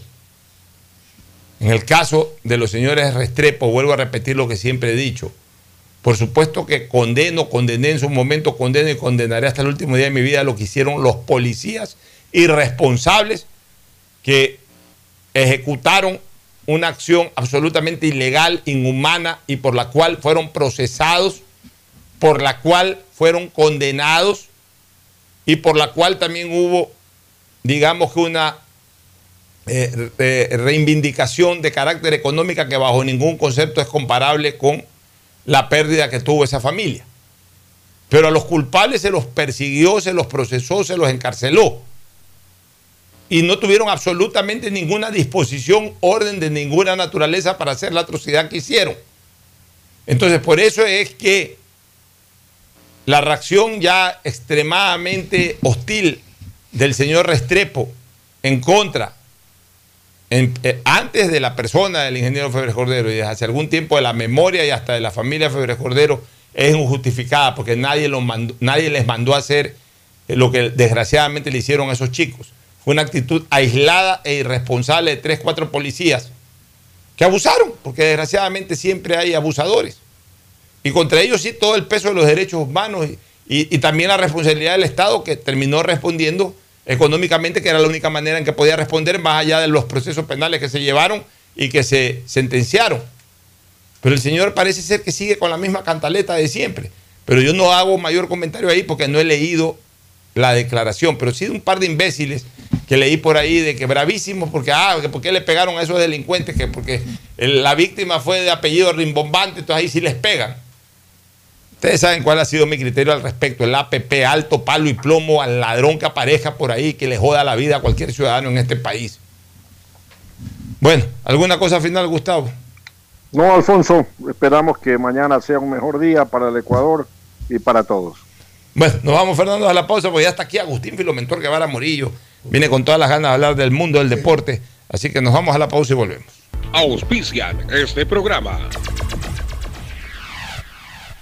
En el caso de los señores Restrepo, vuelvo a repetir lo que siempre he dicho. Por supuesto que condeno, condené en su momento, condeno y condenaré hasta el último día de mi vida lo que hicieron los policías irresponsables que ejecutaron una acción absolutamente ilegal, inhumana y por la cual fueron procesados, por la cual fueron condenados y por la cual también hubo, digamos que una eh, reivindicación de carácter económica que bajo ningún concepto es comparable con la pérdida que tuvo esa familia. Pero a los culpables se los persiguió, se los procesó, se los encarceló. Y no tuvieron absolutamente ninguna disposición, orden de ninguna naturaleza para hacer la atrocidad que hicieron. Entonces, por eso es que la reacción ya extremadamente hostil del señor Restrepo en contra, eh, antes de la persona del ingeniero Febres Cordero y desde hace algún tiempo de la memoria y hasta de la familia Febres Cordero, es injustificada porque nadie, nadie les mandó a hacer lo que desgraciadamente le hicieron a esos chicos. Fue una actitud aislada e irresponsable de tres, cuatro policías que abusaron, porque desgraciadamente siempre hay abusadores. Y contra ellos sí todo el peso de los derechos humanos también la responsabilidad del Estado que terminó respondiendo económicamente, que era la única manera en que podía responder, más allá de los procesos penales que se llevaron y que se sentenciaron. Pero el señor parece ser que sigue con la misma cantaleta de siempre. Pero yo no hago mayor comentario ahí porque no he leído la declaración, pero sí de un par de imbéciles que leí por ahí de que bravísimos porque, ah, que por qué le pegaron a esos delincuentes, que porque la víctima fue de apellido rimbombante, entonces ahí sí les pegan. Ustedes saben cuál ha sido mi criterio al respecto. El APP, alto palo y plomo al ladrón que aparezca por ahí, que le joda la vida a cualquier ciudadano en este país. Bueno, ¿alguna cosa final, Gustavo? No, Alfonso, esperamos que mañana sea un mejor día para el Ecuador y para todos. Bueno, nos vamos, Fernando, a la pausa, porque ya está aquí Agustín Filomentor Guevara Morillo. Viene con todas las ganas de hablar del mundo del deporte. Así que nos vamos a la pausa y volvemos. Auspician este programa.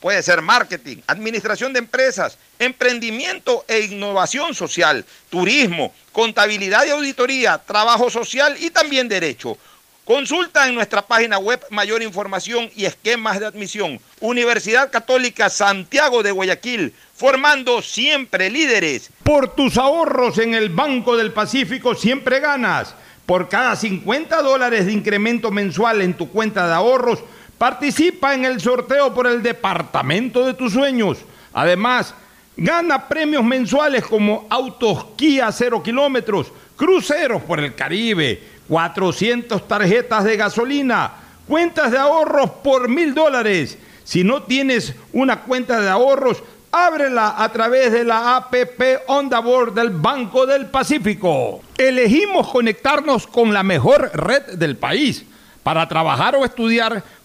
Puede ser marketing, administración de empresas, emprendimiento e innovación social, turismo, contabilidad y auditoría, trabajo social y también derecho. Consulta en nuestra página web mayor información y esquemas de admisión. Universidad Católica Santiago de Guayaquil, formando siempre líderes. Por tus ahorros en el Banco del Pacífico siempre ganas. Por cada 50 dólares de incremento mensual en tu cuenta de ahorros, participa en el sorteo por el departamento de tus sueños. Además, gana premios mensuales como autos Kia 0 kilómetros, cruceros por el Caribe, 400 tarjetas de gasolina, cuentas de ahorros por mil dólares. Si no tienes una cuenta de ahorros, ábrela a través de la APP Onda Board del Banco del Pacífico. Elegimos conectarnos con la mejor red del país para trabajar o estudiar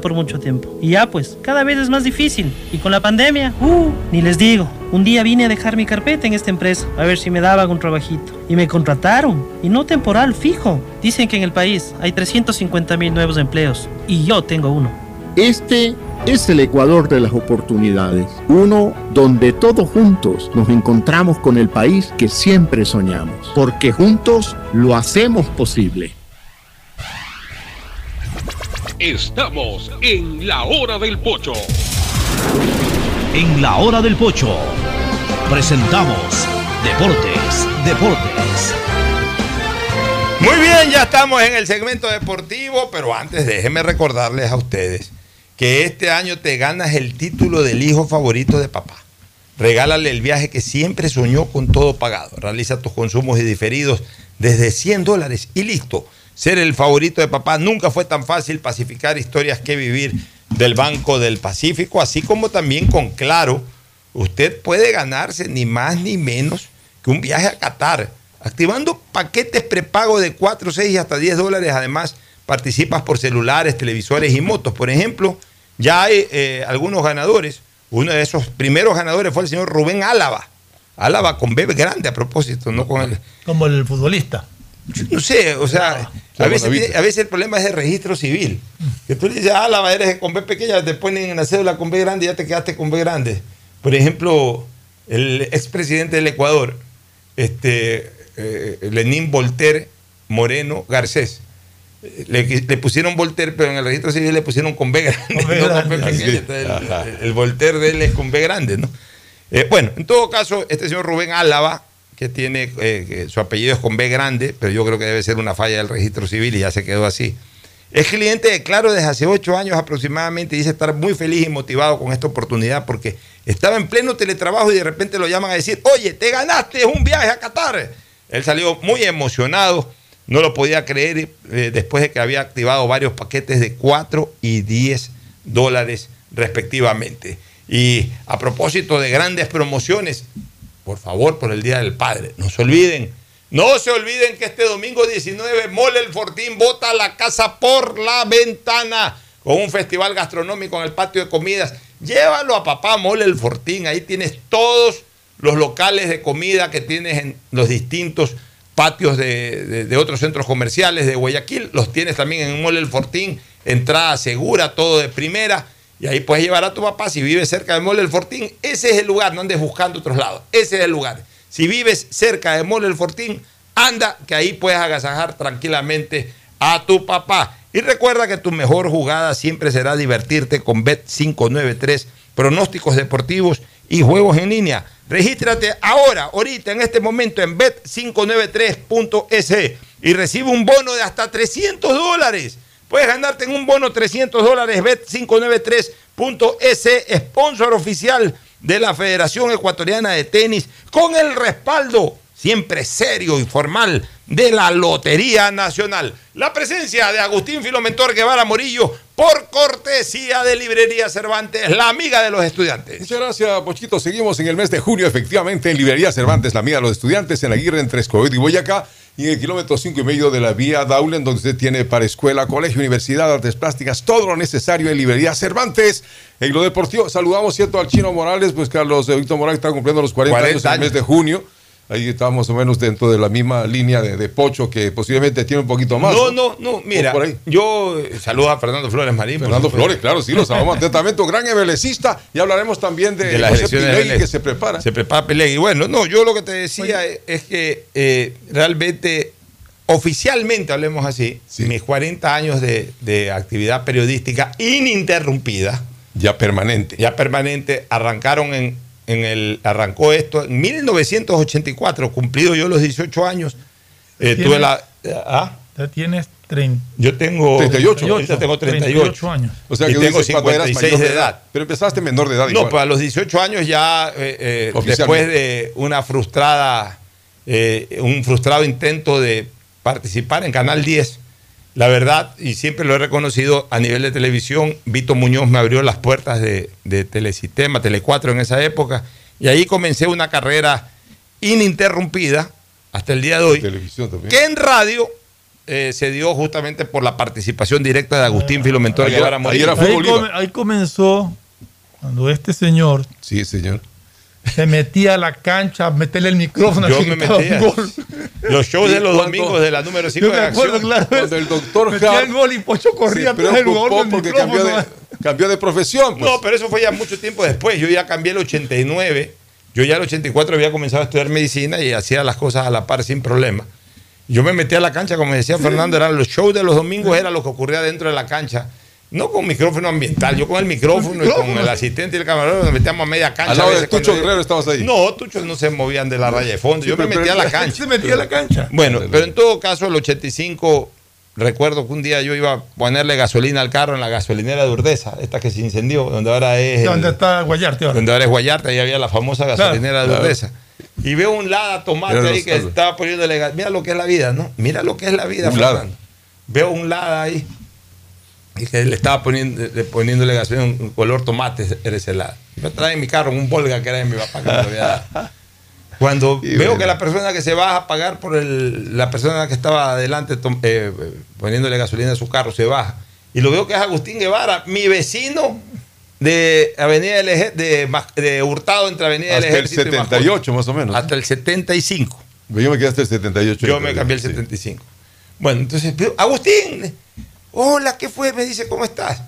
por mucho tiempo. Y ya pues, cada vez es más difícil. Y con la pandemia, uh, ni les digo. Un día vine a dejar mi carpeta en esta empresa, a ver si me daban un trabajito. Y me contrataron. Y no temporal, fijo. Dicen que en el país hay 350 mil nuevos empleos. Y yo tengo uno. Este es el Ecuador de las oportunidades, uno donde todos juntos nos encontramos con el país que siempre soñamos, porque juntos lo hacemos posible. Estamos en la hora del pocho. En la hora del pocho presentamos Deportes, Deportes. Muy bien, ya estamos en el segmento deportivo, pero antes déjenme recordarles a ustedes que este año te ganas el título del hijo favorito de papá. Regálale el viaje que siempre soñó con todo pagado. Realiza tus consumos y diferidos desde 100 dólares y listo. Ser el favorito de papá nunca fue tan fácil. Pacificar historias que vivir del Banco del Pacífico, así como también con Claro, usted puede ganarse ni más ni menos que un viaje a Qatar. Activando paquetes prepago de 4, 6 y hasta 10 dólares. Además, participas por celulares, televisores y motos. Por ejemplo, ya hay eh, algunos ganadores. Uno de esos primeros ganadores fue el señor Rubén Álava. Álava con bebé grande a propósito, no con el. Como el futbolista. No sé, o sea, a, veces, tiene- a veces el problema es el registro civil. Que tú le dices, Álava, eres con B pequeña, te ponen en la cédula con B grande y ya te quedaste con B grande. Por ejemplo, el expresidente del Ecuador, este, eh, Lenín Voltaire Moreno Garcés. Le, le pusieron Voltaire, pero en el registro civil le pusieron con B grande, no con B pequeña. El, el Voltaire de él es con B grande, ¿no? Eh, bueno, en todo caso, este señor Rubén Álava, que tiene, eh, su apellido es con B grande, pero yo creo que debe ser una falla del registro civil y ya se quedó así. Es cliente de Claro desde hace ocho años aproximadamente y dice estar muy feliz y motivado con esta oportunidad porque estaba en pleno teletrabajo y de repente lo llaman a decir, oye, te ganaste un viaje a Qatar. Él salió muy emocionado, no lo podía creer eh, después de que había activado varios paquetes de 4 y 10 dólares respectivamente. Y a propósito de grandes promociones, por favor, por el Día del Padre, no se olviden, no se olviden que este domingo 19 Mole el Fortín bota la casa por la ventana con un festival gastronómico en el patio de comidas. Llévalo a papá Mole el Fortín, ahí tienes todos los locales de comida que tienes en los distintos patios de, de- otros centros comerciales de Guayaquil, los tienes también en Mole el Fortín, entrada segura, todo de primera, y ahí puedes llevar a tu papá si vives cerca de Mole el Fortín, ese es el lugar, no andes buscando otros lados, ese es el lugar. Si vives cerca de Mole el Fortín, anda que ahí puedes agasajar tranquilamente a tu papá. Y recuerda que tu mejor jugada siempre será divertirte con Bet 593, pronósticos deportivos y juegos en línea. Regístrate ahora, ahorita, en este momento en bet593.es y recibe un bono de hasta 300 dólares. Puedes ganarte en un bono 300 dólares bet593.es, sponsor oficial de la Federación Ecuatoriana de Tenis, con el respaldo siempre serio y formal de la Lotería Nacional. La presencia de Agustín Filomentor Guevara Morillo por cortesía de Librería Cervantes, la amiga de los estudiantes. Muchas gracias, Pochito. Seguimos en el mes de junio, efectivamente, en Librería Cervantes, la amiga de los estudiantes, en Aguirre, entre Escobedo y Boyacá, y en el kilómetro 5 y medio de la vía Daulen, donde usted tiene para escuela, colegio, universidad, artes plásticas, todo lo necesario en Librería Cervantes. En lo deportivo, saludamos, ¿cierto?, al Chino Morales, pues Carlos eh, Víctor Morales está cumpliendo los 40, 40 años en el mes de junio. Ahí estamos más o menos dentro de la misma línea de, de Pocho, que posiblemente tiene un poquito más. No, no, no, mira, O por ahí. yo eh, saludo a Fernando Flores Marín. Fernando. Flores, claro, sí, lo sabemos [laughs] atentamente, un gran ebelecista. Y hablaremos también de, de las José Pilegui, que se prepara. Se prepara Pilegui. Bueno, no, yo lo que te decía es, es que eh, realmente, oficialmente, hablemos así, mis 40 años de, de actividad periodística ininterrumpida. Ya permanente. Ya permanente, arrancaron en, en el, arrancó esto en 1984, cumplido yo los 18 años. eh, tuve la. ¿ah? Ya tienes 30. Yo tengo 38. ahorita tengo 38. 38 años. O sea y que tengo dices cuando eras 56 mayor de edad. Pero empezaste menor de edad. No, igual. pues a los 18 años ya, eh, eh, después de una frustrada, eh, un frustrado intento de participar en Canal 10, la verdad, y siempre lo he reconocido a nivel de televisión, Vito Muñoz me abrió las puertas de, de Telesistema, Tele4 en esa época, y ahí comencé una carrera ininterrumpida hasta el día de hoy, Televisión también. que en radio eh, se dio justamente por la participación directa de Agustín Filomentor Ahí, Fútbol come- ahí comenzó cuando este señor Sí, señor. Se metía a la cancha a meterle el micrófono Yo me metía. un gol. Los shows de los cuando- domingos de la número 5 Yo me de acuerdo, acción. claro. Cuando el doctor Metía Hart el gol y Pocho corría del con el porque micrófono. cambió de, cambió de profesión. Pues. No, pero eso fue ya mucho tiempo después. Yo ya cambié el 89. Yo ya el 84 había comenzado a estudiar medicina y hacía las cosas a la par sin problema. Yo me metí a la cancha, como decía Fernando, eran los shows de los domingos, era lo que ocurría dentro de la cancha. No con micrófono ambiental, yo con el micrófono y con el asistente y el camarógrafo nos metíamos a media cancha. Al lado de Tucho Guerrero estabas ahí. No, Tucho no se movían de la raya de fondo. Yo me pero- metí a la cancha. [laughs] Se metía a la cancha. Bueno, pero en todo caso, el 85, recuerdo que un día yo iba a ponerle gasolina al carro en la gasolinera de Urdesa, esta que se incendió, donde ahora es. el- ¿Dónde está Guayarte ahora? donde ahora es Guayarta, ahí había la famosa gasolinera de claro. Urdesa. Y veo un Lada tomate ahí que Lada. estaba poniéndole. Mira lo que es la vida, ¿no? Mira lo que es la vida. Veo un Lada ahí. Y que le estaba poniendo, le- poniéndole gasolina, un color tomate, era ese Lada. Yo traía en mi carro un Volga que era de mi papá que me lo había dado. Cuando [laughs] Y veo bueno. que la persona que se baja a pagar por el, la persona que estaba adelante eh, poniéndole gasolina a su carro se baja. Y lo veo que es Agustín Guevara, mi vecino de Avenida del Eje- de, de Hurtado entre Avenida del Hasta el Ejército y Mascota. 78 más o menos. Hasta el 75. Yo me quedé hasta el 78. Yo me cambié el 75. Bueno, entonces, Agustín, hola, ¿qué fue? Me dice, ¿cómo estás?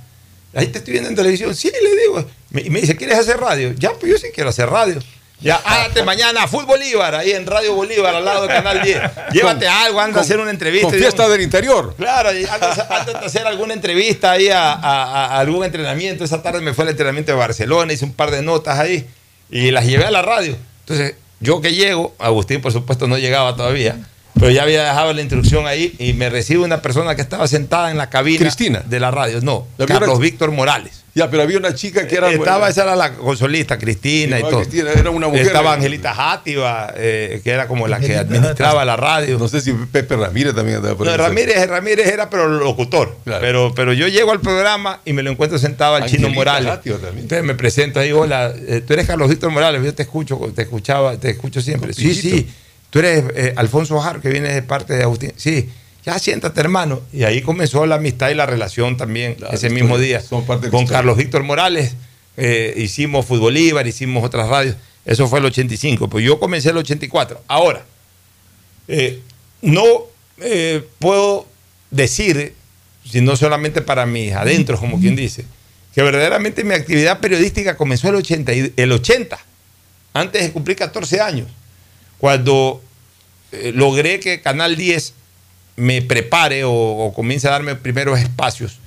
Ahí te estoy viendo en televisión. Sí, le digo. Me- Y me dice, ¿quieres hacer radio? Ya, pues yo sí quiero hacer radio. Ya, [laughs] hágate mañana a Fútbol Bolívar, ahí en Radio Bolívar, al lado de Canal 10. Llévate algo, anda a hacer una entrevista. Con fiesta del interior. Claro, antes de hacer alguna entrevista ahí a, a- a algún entrenamiento, esa tarde me fue al entrenamiento de Barcelona, hice un par de notas ahí y las llevé a la radio. Entonces, yo que llego, Agustín por supuesto no llegaba todavía, pero ya había dejado la instrucción ahí y me recibe una persona que estaba sentada en la cabina Cristina. de la radio. No, La Carlos una- Víctor Morales. Ya, pero había una chica que era. Estaba, esa era la consolista, Cristina y No, todo. Cristina era una mujer. Estaba Angelita Játiva, eh, que era como la que administraba la radio. No sé si Pepe Ramírez también andaba por No. Ramírez, Ramírez era pero locutor. Pero, pero yo llego al programa y me lo encuentro sentado al Chino Morales. Játiva también. Entonces me presento ahí, hola, eh, tú eres Carlos Víctor Morales, yo te escucho, te escuchaba, te escucho siempre. Sí, sí. Tú eres eh, Alfonso Jar, que viene de parte de Agustín. Sí, ya siéntate, hermano. Y ahí comenzó la amistad y la relación también ese mismo día. Son parte Con historia. Carlos Víctor Morales. eh, hicimos Futbolívar, hicimos otras radios. Eso fue el 85. Pues yo comencé el 84. Ahora, eh, no puedo decir, sino solamente para mis adentros, como quien dice, que verdaderamente mi actividad periodística comenzó el 80, y- el 80 antes de cumplir 14 años, cuando eh, logré que Canal 10 me prepare o, comience a darme primeros espacios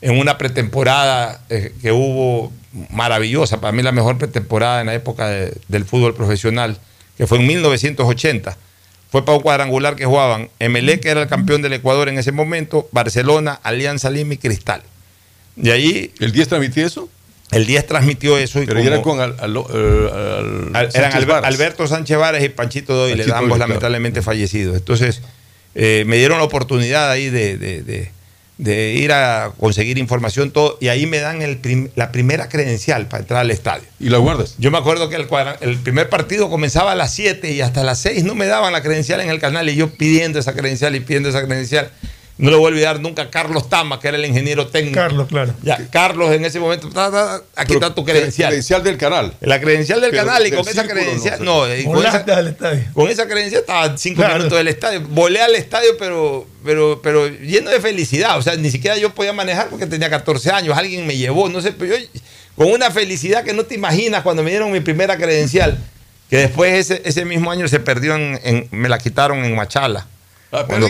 en una pretemporada eh, que hubo maravillosa, para mí la mejor pretemporada en la época de- del fútbol profesional, que fue en 1980. Fue para un cuadrangular que jugaban Emelec, que era el campeón del Ecuador en ese momento, Barcelona, Alianza Lima y Cristal. Y ahí... ¿El 10 transmitía eso? El 10 transmitió eso. Y Pero como- ya era con al, al- eh, al- eran Sánchez. Alberto Sánchez Varas y Panchito Doyle, Panchito ambos claro. lamentablemente fallecidos. Entonces, eh, me dieron la oportunidad ahí de, de- de- de ir a conseguir información, todo, y ahí me dan el prim- la primera credencial para entrar al estadio. ¿Y la guardas? Yo me acuerdo que el, el primer partido comenzaba a las 7 y hasta las 6 no me daban la credencial en el canal y yo pidiendo esa credencial y pidiendo esa credencial. No le voy a olvidar nunca a Carlos Tama, que era el ingeniero técnico. Carlos, claro. Ya, Carlos en ese momento, ta, ta, aquí está tu credencial. Credencial del canal. La credencial del Pero canal y del con esa no, credencial. No, con esa, Volaste al estadio. con esa credencial estaba cinco Claro. minutos del estadio. Volé al estadio, pero, pero, pero lleno de felicidad. O sea, ni siquiera yo podía manejar porque tenía 14 años. Alguien me llevó, no sé, pero yo con una felicidad que no te imaginas cuando me dieron mi primera credencial. Que después ese, ese mismo año se perdió en, en- me la quitaron en Machala. Ah, Cuando,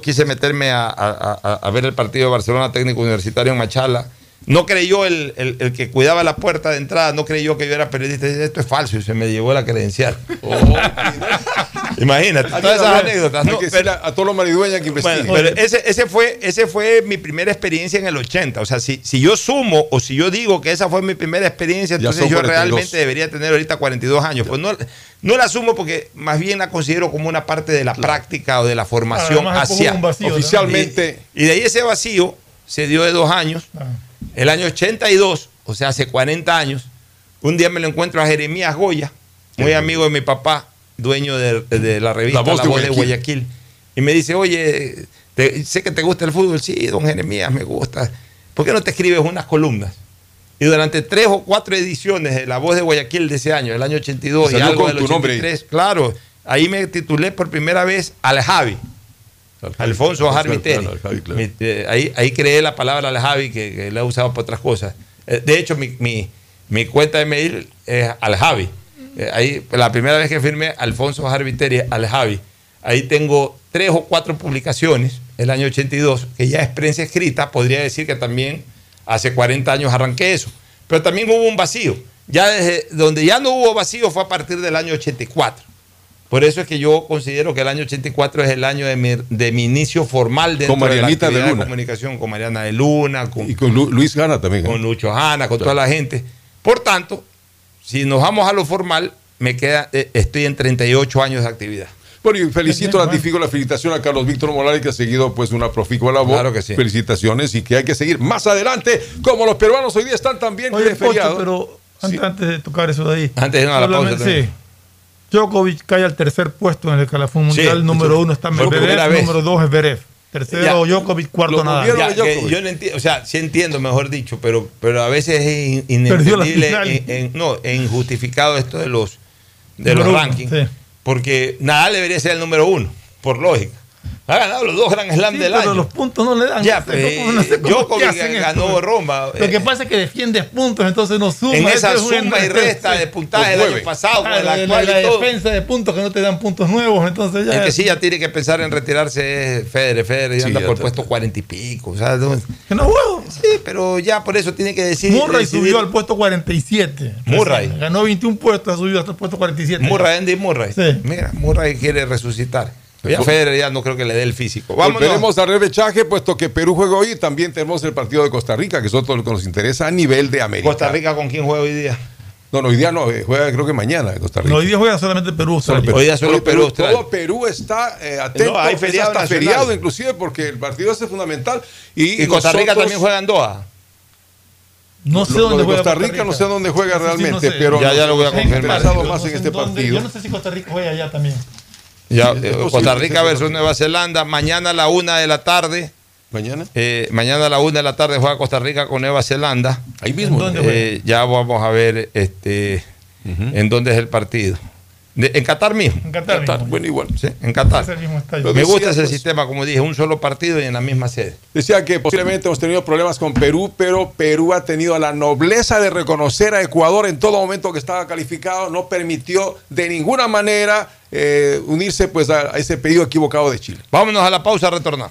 quise meterme a, a- a- a ver el partido de Barcelona Técnico Universitario en Machala, no creyó el, el- el que cuidaba la puerta de entrada, no creyó que yo era periodista. Dice, Esto es falso y se me llevó la credencial. [laughs] Imagínate, Aquí todas esas anécdotas. ¿no? Pero- a todos los maridueñas que investiguen. bueno, pero ese, ese, fue, ese fue mi primera experiencia en el 80. O sea, si, si yo sumo o si yo digo que esa fue mi primera experiencia, entonces yo 42. realmente debería tener ahorita 42 años. Pues no, no la sumo porque más bien la considero como una parte de la práctica o de la formación Además, hacia. Oficialmente. Y, y de ahí ese vacío se dio de dos años. Ah. El año 82, o sea, hace 40 años, un día me lo encuentro a Jeremías Goya, muy amigo de mi papá, dueño de, de la revista La Voz de Guayaquil. Guayaquil. Y me dice, oye, te- sé que te gusta el fútbol. Sí, don Jeremías, me gusta. ¿Por qué no te escribes unas columnas? Y durante tres o cuatro ediciones de La Voz de Guayaquil de ese año, el año 82 y algo con del tu nombre ahí. 83, claro, ahí me titulé por primera vez al Javi. Alfonso claro, Javi, claro. Mi- eh, ahí, ahí creé la palabra al Javi que, que la he usado para otras cosas. Eh, de hecho, mi, mi- mi cuenta de mail es al Javi. Eh, ahí, la primera vez que firmé Alfonso Jarviteri al Javi, ahí tengo tres o cuatro publicaciones, el año 82, que ya es prensa escrita, podría decir que también hace 40 años arranqué eso. Pero también hubo un vacío. Ya desde donde ya no hubo vacío fue a partir del año 84. Por eso es que yo considero que el año 84 es el año de mi, de mi inicio formal dentro Con de la de comunicación, con Mariana de Luna, con, Y con Lu- Luis Gana también. ¿eh? con Lucho Hanna, con toda la gente. Por tanto, si nos vamos a lo formal, me queda, eh, estoy en 38 años de actividad. Bueno, y felicito, ratifico la felicitación a Carlos Víctor Morales, que ha seguido pues una proficua labor. Claro que sí. Felicitaciones y que hay que seguir más adelante, como los peruanos hoy día están también. Pocho, pero antes, antes de tocar eso de ahí. Antes de a la pausa. Sí. Djokovic cae al tercer puesto en el escalafón Sí, mundial. número uno está Medvedev, número dos es Berev. Tercero Ya. Djokovic, cuarto Lo Nadal. movieron Ya, yo no entiendo, o sea, sí entiendo, mejor dicho, pero, pero a veces es inentendible, final. en- en- no, e injustificado esto de los, de Número los uno, rankings, sí. porque Nadal debería ser el número uno, por lógica. Ha ganado los dos Grand Slam Sí, del pero año. los puntos no le dan. Ya, No sé pues, cómo- no sé cómo Djokovic que hacen ganó esto. Roma. Lo que Eh, pasa es que defiendes puntos, entonces no suma. En esa Este es un- suma y resta de puntaje del año pasado, Ah, la, la defensa de puntos que no te dan puntos nuevos, entonces ya. El que sí ya tiene que pensar en retirarse es Federer. Federer ya Sí, anda ya por está. puesto cuarenta y pico. O sea, no- Que no juego. Sí, pero ya por eso tiene que decir. Murray decidir- subió al puesto 47. Murray. Recién. Ganó 21 puestos, ha subido hasta el puesto 47. Murray, Andy Murray. Sí. Mira, Murray quiere resucitar. Pero ya Federer ya no creo que le dé el físico. Vámonos. Volveremos a repechaje, puesto que Perú juega hoy y también tenemos el partido de Costa Rica, que es otro lo que nos interesa a nivel de América. Costa Rica con quién juega hoy día. No, no, hoy día no, eh, juega creo que mañana Costa Rica. No, hoy día juega solamente Perú. Australia. Perú. día solo Hoy Perú. Todo Perú está eh, atento. No, hay feriado hasta feriado inclusive porque el partido ese es fundamental. Y, Y Costa Rica nosotros- también juega en Doha. No sé Lo- dónde de juega Costa Rica, no sé dónde juega Sí, sí, realmente, no sé. pero Ya, ya lo voy a confirmar. más en este dónde- partido. Yo no sé si Costa Rica juega allá también. Ya, eh, Costa Rica versus Nueva Zelanda. Mañana a la una de la tarde. Mañana. Eh, mañana a la una de la tarde juega Costa Rica con Nueva Zelanda. Ahí mismo. ¿En dónde Eh, ya vamos a ver este, en dónde es el partido. De- en Qatar mismo. En Qatar mismo. Bueno, igual. Sí, en Qatar. Es mismo Me gusta ese pues. sistema, como dije, un solo partido y en la misma sede. Decía que posiblemente hemos tenido problemas con Perú, pero Perú ha tenido la nobleza de reconocer a Ecuador en todo momento que estaba calificado, no permitió de ninguna manera eh, unirse pues a, a ese pedido equivocado de Chile. Vámonos a la pausa, retornar.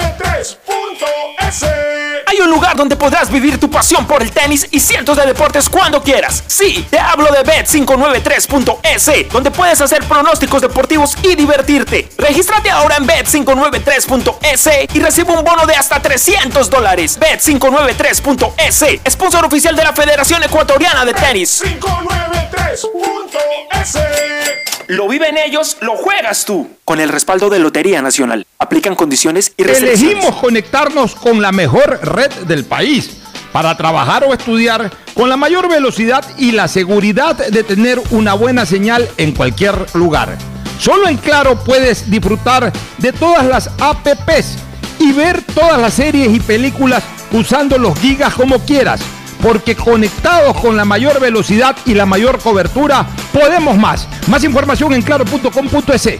Hay un lugar donde podrás vivir tu pasión por el tenis y cientos de deportes cuando quieras. Sí, te hablo de Bet593.es, donde puedes hacer pronósticos deportivos y divertirte. Regístrate ahora en Bet593.es y recibe un bono de hasta 300 dólares. Bet593.es, sponsor oficial de la Federación Ecuatoriana de Tenis. 593.es Lo viven ellos, lo juegas tú. Con el respaldo de Lotería Nacional. Aplican condiciones y restricciones. Elegimos conectarnos con la mejor red del país para trabajar o estudiar con la mayor velocidad y la seguridad de tener una buena señal en cualquier lugar. Solo en Claro puedes disfrutar de todas las apps y ver todas las series y películas usando los gigas como quieras. Porque conectados con la mayor velocidad y la mayor cobertura, podemos más. Más información en claro.com.es.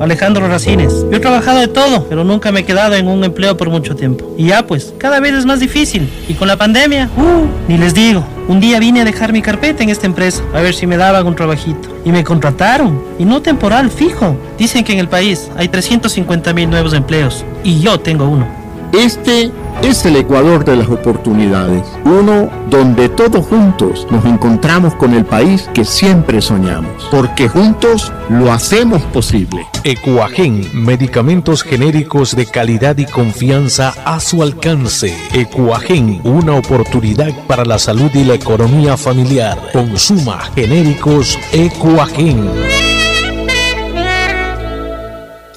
Alejandro Racines. Yo he trabajado de todo, pero nunca me he quedado en un empleo por mucho tiempo. Y ya pues, cada vez es más difícil. Y con la pandemia, uh, ni les digo. Un día vine a dejar mi carpeta en esta empresa, a ver si me daban un trabajito. Y me contrataron. Y no temporal, fijo. Dicen que en el país hay 350 mil nuevos empleos. Y yo tengo uno. Este es el Ecuador de las oportunidades, uno donde todos juntos nos encontramos con el país que siempre soñamos, porque juntos lo hacemos posible. Ecuagen, medicamentos genéricos de calidad y confianza a su alcance. Ecuagen, una oportunidad para la salud y la economía familiar. Consuma genéricos Ecuagen.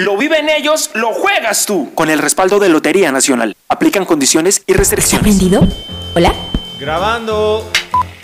Lo viven ellos, lo juegas tú. Con el respaldo de Lotería Nacional. Aplican condiciones y restricciones. ¿Aprendido? ¿Hola? Grabando.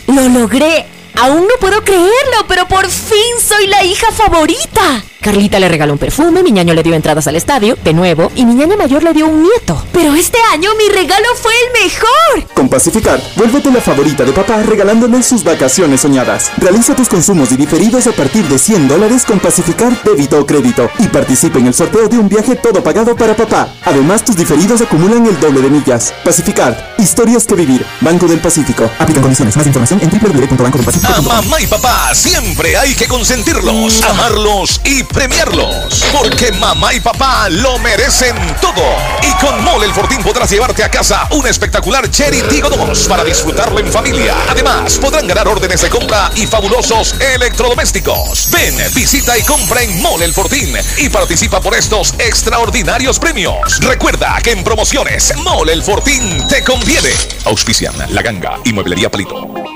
¡Lo logré! Aún no puedo creerlo, pero por fin soy la hija favorita. Carlita le regaló un perfume, mi ñaño le dio entradas al estadio, de nuevo, y mi ñaña mayor le dio un nieto. Pero este año mi regalo fue el mejor. Con Pacificar, vuélvete la favorita de papá regalándole sus vacaciones soñadas. Realiza tus consumos y diferidos a partir de 100 dólares con Pacificar débito o crédito y participa en el sorteo de un viaje todo pagado para papá. Además, tus diferidos acumulan el doble de millas. Pacificar, historias que vivir. Banco del Pacífico. Aplican condiciones. Más información en www.bancodelpacifico. A mamá y papá siempre hay que consentirlos, amarlos y premiarlos. Porque mamá y papá lo merecen todo. Y con Mole el Fortín podrás llevarte a casa un espectacular Cherry Tigo 2 para disfrutarlo en familia. Además, podrán ganar órdenes de compra y fabulosos electrodomésticos. Ven, visita y compra en Mole el Fortín y participa por estos extraordinarios premios. Recuerda que en promociones Mole el Fortín te conviene. Auspician La Ganga y Mueblería Palito.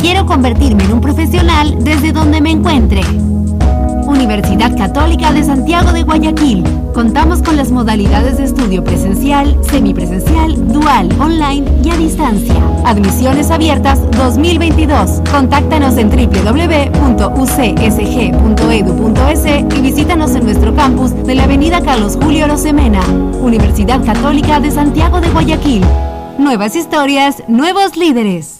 Quiero convertirme en un profesional desde donde me encuentre. Universidad Católica de Santiago de Guayaquil. Contamos con las modalidades de estudio presencial, semipresencial, dual, online y a distancia. Admisiones abiertas 2022. Contáctanos en www.ucsg.edu.es y visítanos en nuestro campus de la Avenida Carlos Julio Rosemena. Universidad Católica de Santiago de Guayaquil. Nuevas historias, nuevos líderes.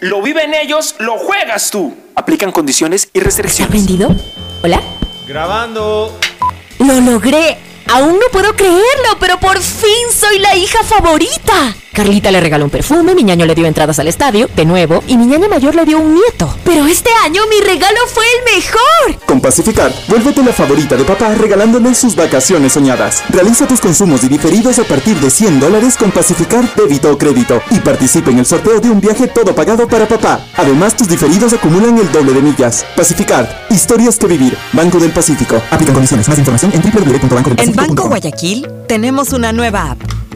Lo viven ellos, lo juegas tú. Aplican condiciones y restricciones. ¿Aprendido? ¿Hola? Grabando. ¡Lo logré! Aún no puedo creerlo, pero por fin soy la hija favorita. Carlita le regaló un perfume, mi ñaño le dio entradas al estadio, de nuevo, y mi ñaña mayor le dio un nieto. Pero este año mi regalo fue el mejor. Con Pacificar, vuélvete la favorita de papá regalándole sus vacaciones soñadas. Realiza tus consumos y diferidos a partir de 100 dólares con Pacificar débito o crédito y participa en el sorteo de un viaje todo pagado para papá. Además, tus diferidos acumulan el doble de millas. Pacificar, historias que vivir. Banco del Pacífico. Aplican condiciones. Más información en En www.bancodelpacifico.com. Banco Guayaquil tenemos una nueva app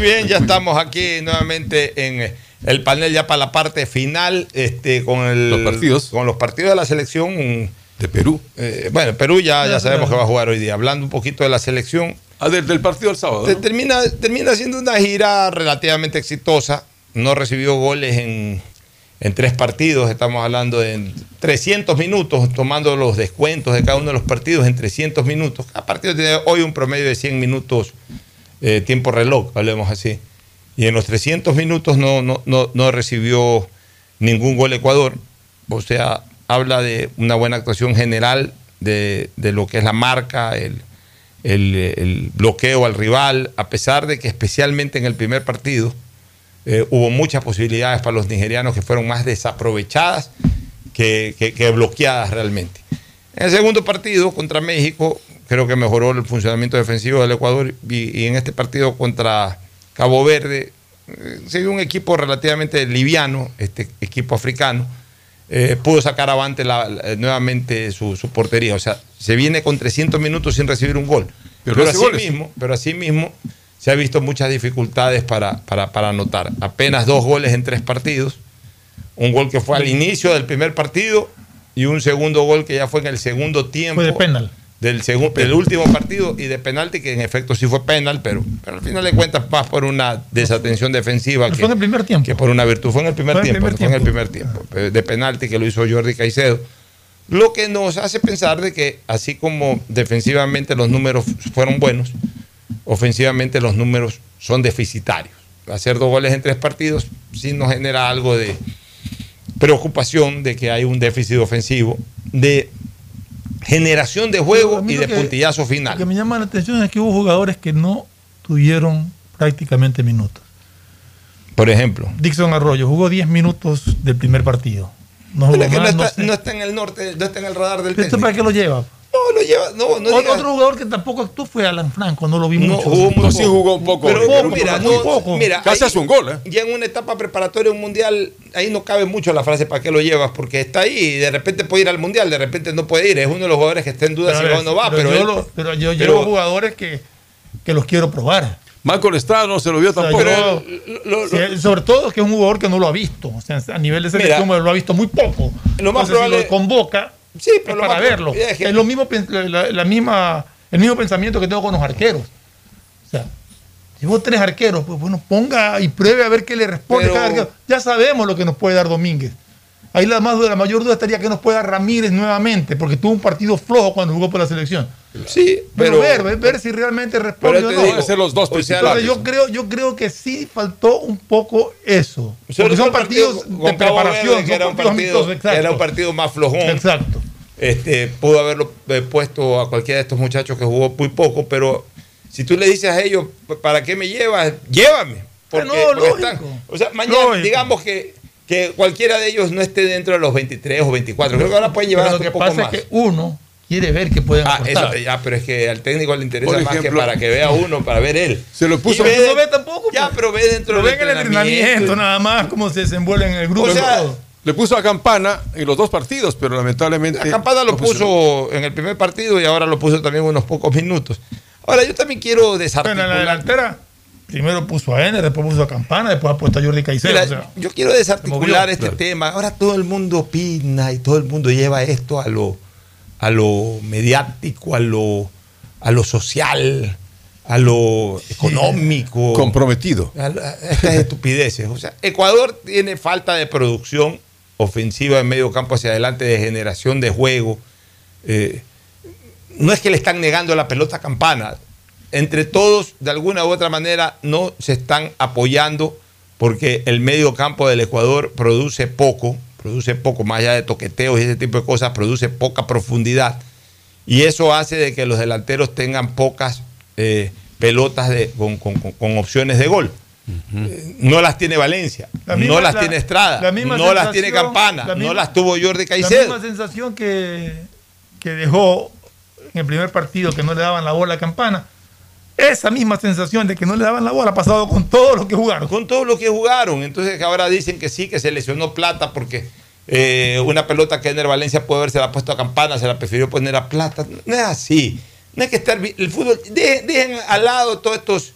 Muy bien, ya estamos aquí nuevamente en el panel ya para la parte final este, con el- Los partidos. con los partidos de la selección de Perú. Eh, bueno, Perú ya, ya sabemos que va a jugar hoy día. Hablando un poquito de la selección. Ah, del, del partido del sábado. Termina, termina siendo una gira relativamente exitosa. No recibió goles en, en tres partidos. Estamos hablando de 300 minutos, tomando los descuentos de cada uno de los partidos en 300 minutos. A partir de hoy un promedio de 100 minutos eh, tiempo reloj, hablemos así. Y en los 300 minutos no, no, no, no recibió ningún gol Ecuador. O sea, habla de una buena actuación general de, de lo que es la marca, el, el, bloqueo al rival, a pesar de que especialmente en el primer partido eh, hubo muchas posibilidades para los nigerianos que fueron más desaprovechadas que, que- que bloqueadas realmente. En el segundo partido contra México, creo que mejoró el funcionamiento defensivo del Ecuador y, y en este partido contra Cabo Verde, eh, se vio un equipo relativamente liviano, este equipo africano, eh, pudo sacar avante la- la- nuevamente su, su portería. O sea, se viene con 300 minutos sin recibir un gol. Pero Pero, así mismo, pero así mismo se ha visto muchas dificultades para, para, para anotar. Apenas dos goles en tres partidos. Un gol que fue al inicio del primer partido y un segundo gol que ya fue en el segundo tiempo. Fue de penal. Del, segundo, del último partido y de penalti, que en efecto sí fue penal, pero, pero al final de cuentas más por una desatención defensiva que, Fue en el primer tiempo. que por una virtud. Fue en el primer Fue en el tiempo, primer fue en el tiempo. primer tiempo, eh, de penalti que lo hizo Jordi Caicedo. Lo que nos hace pensar de que así como defensivamente los números fueron buenos, ofensivamente los números son deficitarios. Hacer dos goles en tres partidos sí nos genera algo de preocupación de que hay un déficit ofensivo, de generación de juego y de que- puntillazo Lo que final. me llama la atención es que hubo jugadores que no tuvieron prácticamente minutos. Por ejemplo. Dixon Arroyo jugó 10 minutos del primer partido. No jugó no está, sé. no está en el norte, no está en el radar del ¿Esto técnico. para qué lo lleva? No, lo lleva, no, no otro, jugador que tampoco actuó fue Alan Franco, no lo vi No, mucho. jugó muy No, sí jugó un poco. Pero, Pero mira, muy no, poco. mira, Casi hace un gol, ¿eh? Ya en una etapa preparatoria, un mundial, ahí no cabe mucho la frase para qué lo llevas, porque está ahí y de repente puede ir al mundial, de repente no puede ir. Es uno de los jugadores que está en duda Pero, si ver, va o no va, pero pero, yo, él- lo- pero yo pero- llevo jugadores que, que los quiero probar. Michael Estrada no se lo vio O sea, tampoco. sobre todo que es un jugador que no lo ha visto. O sea, a nivel de selección Mira, lo ha visto muy poco. lo más Entonces, probable- si lo convoca Sí, pero es para más verlo. es que- Es lo mismo, la, misma, el mismo pensamiento que tengo con los arqueros. O sea, llevo tres arqueros, pues bueno, ponga y pruebe a ver qué le responde Pero- cada arquero. Ya sabemos lo que nos puede dar Domínguez. Ahí la, más, la mayor duda estaría que nos pueda Ramírez nuevamente, porque tuvo un partido flojo cuando jugó por la selección. Sí, Pero, pero, ver, ver, ver si realmente responde o no. digo, ser los dos entonces yo creo, yo creo que sí faltó un poco eso. Porque son partido partidos con de preparación, que era un partidos partido, amistosos, era un partido más flojón. Exacto. Este, pudo haberlo eh, puesto a cualquiera de estos muchachos que jugó muy poco, pero si tú le dices a ellos, ¿para qué me llevas? Llévame. Porque, no, porque lógico. están- o sea, mañana, Lógico. digamos que, que cualquiera de ellos no esté dentro de los 23 o 24. Creo que ahora pueden llevar Pero hasta lo un que poco pasa más. es que uno quiere ver que pueden Ah, aportar. eso, ya, pero es que al técnico le interesa más que para que vea uno, para ver él. Se lo puso. Y ve no ve tampoco. Ya, pues. pero ve dentro Lo del ven en el entrenamiento, nada más, cómo se desenvuelve en el grupo. O sea, todo. Le puso a Campana en los dos partidos, pero lamentablemente. La Campana lo puso en el primer partido y ahora lo puso también unos pocos minutos. Ahora, yo también quiero Bueno, en la desarticular. delantera, primero puso a N, después puso a Campana, después ha puesto a Jordi Caicedo. Mira, o sea, yo quiero desarticular movió. este Claro. tema. Ahora todo el mundo opina y todo el mundo lleva esto a lo, a lo mediático, a lo, a lo social, a lo económico. Comprometido. a, a estas estupideces. O sea, Ecuador tiene falta de producción ofensiva en medio campo hacia adelante, de generación de juego. Eh, no es que le están negando la pelota a campana. Entre todos, de alguna u otra manera, no se están apoyando porque el medio campo del Ecuador produce poco, produce poco, más allá de toqueteos y ese tipo de cosas, produce poca profundidad. Y eso hace de que los delanteros tengan pocas eh, pelotas de- con, con- con- con opciones de gol. Eh, No las tiene Valencia, La misma- no las la- tiene Estrada, la misma no las tiene Campana, la no las tuvo Jordi La Caicedo. misma sensación que, que dejó en el primer partido que no le daban la bola a Campana. Esa misma sensación de que no le daban la bola ha pasado con todo lo que jugaron. Con todo lo que jugaron. Entonces ahora dicen que sí, que se lesionó Plata porque eh, una pelota que Ener Valencia puede haberse la puesto a Campana, se la prefirió poner a Plata. No es así. No hay que estar... El fútbol... Dejen, dejen al lado todos estos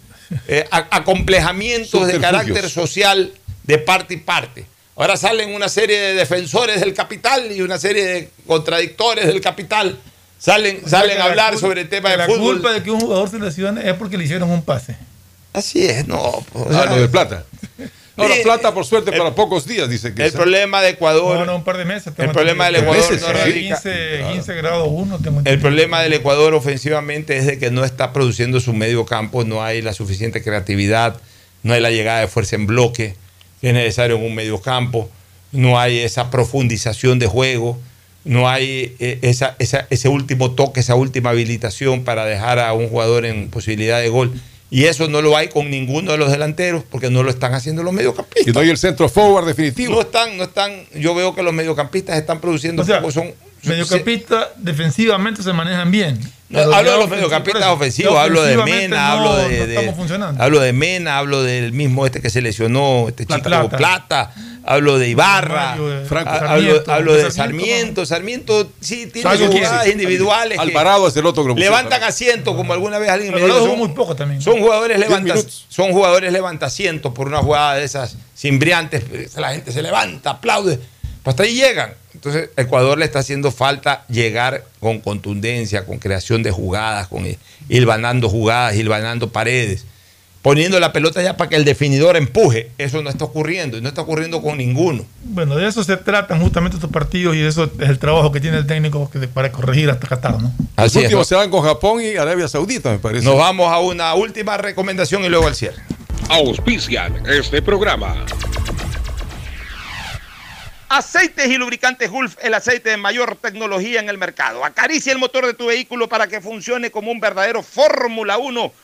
eh, acomplejamientos de carácter social de parte y parte. Ahora salen una serie de defensores del capital y una serie de contradictores del capital. Salen, O salen a la hablar cul- sobre el tema del la fútbol. culpa de que un jugador se lesione es porque le hicieron un pase. Así es, no. pues, Ah, lo de plata. [laughs] Ahora, plata, por suerte, para pocos días, dice que El problema de Ecuador. No, no, un par de meses. El problema del. Ecuador no Meses, radica. 15, 15 grados 1. tengo El problema del Ecuador ofensivamente es de que no está produciendo su medio campo, no hay la suficiente creatividad, no hay la llegada de fuerza en bloque que es necesario en un medio campo, no hay esa profundización de juego, no hay eh, esa, esa- ese último toque, esa última habilitación para dejar a un jugador en posibilidad de gol. Y eso no lo hay con ninguno de los delanteros porque no lo están haciendo los mediocampistas. Y no hay el centro forward definitivo. No están, no están, yo veo que los mediocampistas están produciendo O sea, poco, son, Mediocampistas defensivamente se manejan bien. No, hablo de los mediocampistas ofensivos, hablo de Mena, no- hablo de, no de- estamos funcionando. hablo de Mena, hablo del mismo este que se lesionó, este chico Plata. Plata, hablo de Ibarra, Mario, eh, Franco, Sarmiento, hablo, hablo de Sarmiento, Sarmiento sí tiene sus jugadas individuales Alvarado es el otro grupo. levantan asiento como alguna vez alguien me dijo, son, muy poco también. son jugadores levanta, son jugadores levanta asiento por una jugada de esas cimbriantes, pues, la gente se levanta, aplaude, pues hasta ahí llegan. Entonces, Ecuador le está haciendo falta llegar con contundencia, con creación de jugadas, con hilvanando jugadas, hilvanando paredes, poniendo la pelota ya para que el definidor empuje. Eso no está ocurriendo y no está ocurriendo con ninguno. Bueno, de eso se tratan justamente estos partidos y eso es el trabajo que tiene el técnico para corregir hasta Qatar, ¿no? Los Así es. últimos se van con Japón y Arabia Saudita, me parece. Nos vamos a una última recomendación y luego al cierre. Auspician este programa. Aceites y lubricantes Gulf, el aceite de mayor tecnología en el mercado. Acaricia el motor de tu vehículo para que funcione como un verdadero Fórmula 1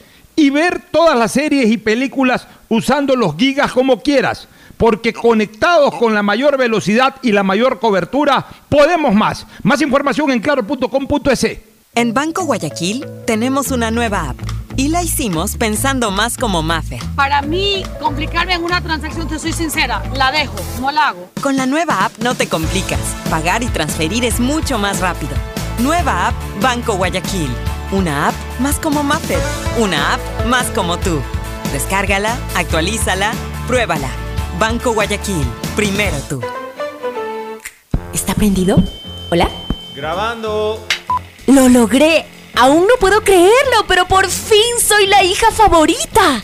y ver todas las series y películas usando los gigas como quieras, porque conectados con la mayor velocidad y la mayor cobertura, podemos más. Más información en claro.com.es. En Banco Guayaquil tenemos una nueva app y la hicimos pensando más como Maffer. Para mí, complicarme en una transacción, te soy sincera, la dejo, no la hago. Con la nueva app no te complicas. Pagar y transferir es mucho más rápido. Nueva app Banco Guayaquil. Una app más como Maffer. Una app más como tú. Descárgala, actualízala, Pruébala. Banco Guayaquil. Primero tú. ¿Está prendido? ¿Hola? Grabando. ¡Lo logré! Aún no puedo creerlo, pero por fin soy la hija favorita.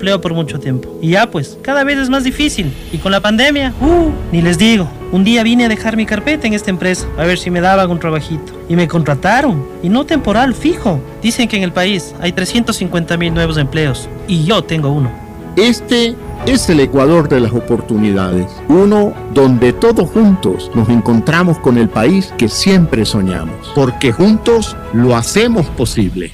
por mucho tiempo. Y ya pues, cada vez es más difícil. Y con la pandemia, uh, ni les digo. Un día vine a dejar mi carpeta en esta empresa, a ver si me daban un trabajito. Y me contrataron. Y no temporal, fijo. Dicen que en el país hay 350 mil nuevos empleos. Y yo tengo uno. Este es el Ecuador de las oportunidades, uno donde todos juntos nos encontramos con el país que siempre soñamos, porque juntos lo hacemos posible.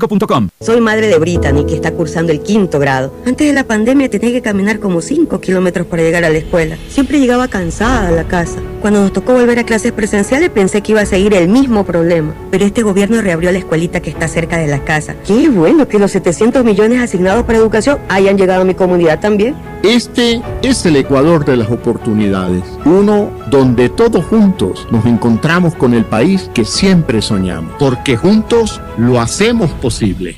Soy madre de Brittany, que está cursando el quinto grado. Antes de la pandemia tenía que caminar como 5 kilómetros para llegar a la escuela. Siempre llegaba cansada a la casa. Cuando nos tocó volver a clases presenciales pensé que iba a seguir el mismo problema. Pero este gobierno reabrió la escuelita que está cerca de la casa. Qué bueno que los 700 millones asignados para educación hayan llegado a mi comunidad también. Este es el Ecuador de las oportunidades, uno donde todos juntos nos encontramos con el país que siempre soñamos, porque juntos lo hacemos posible.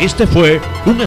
Este fue un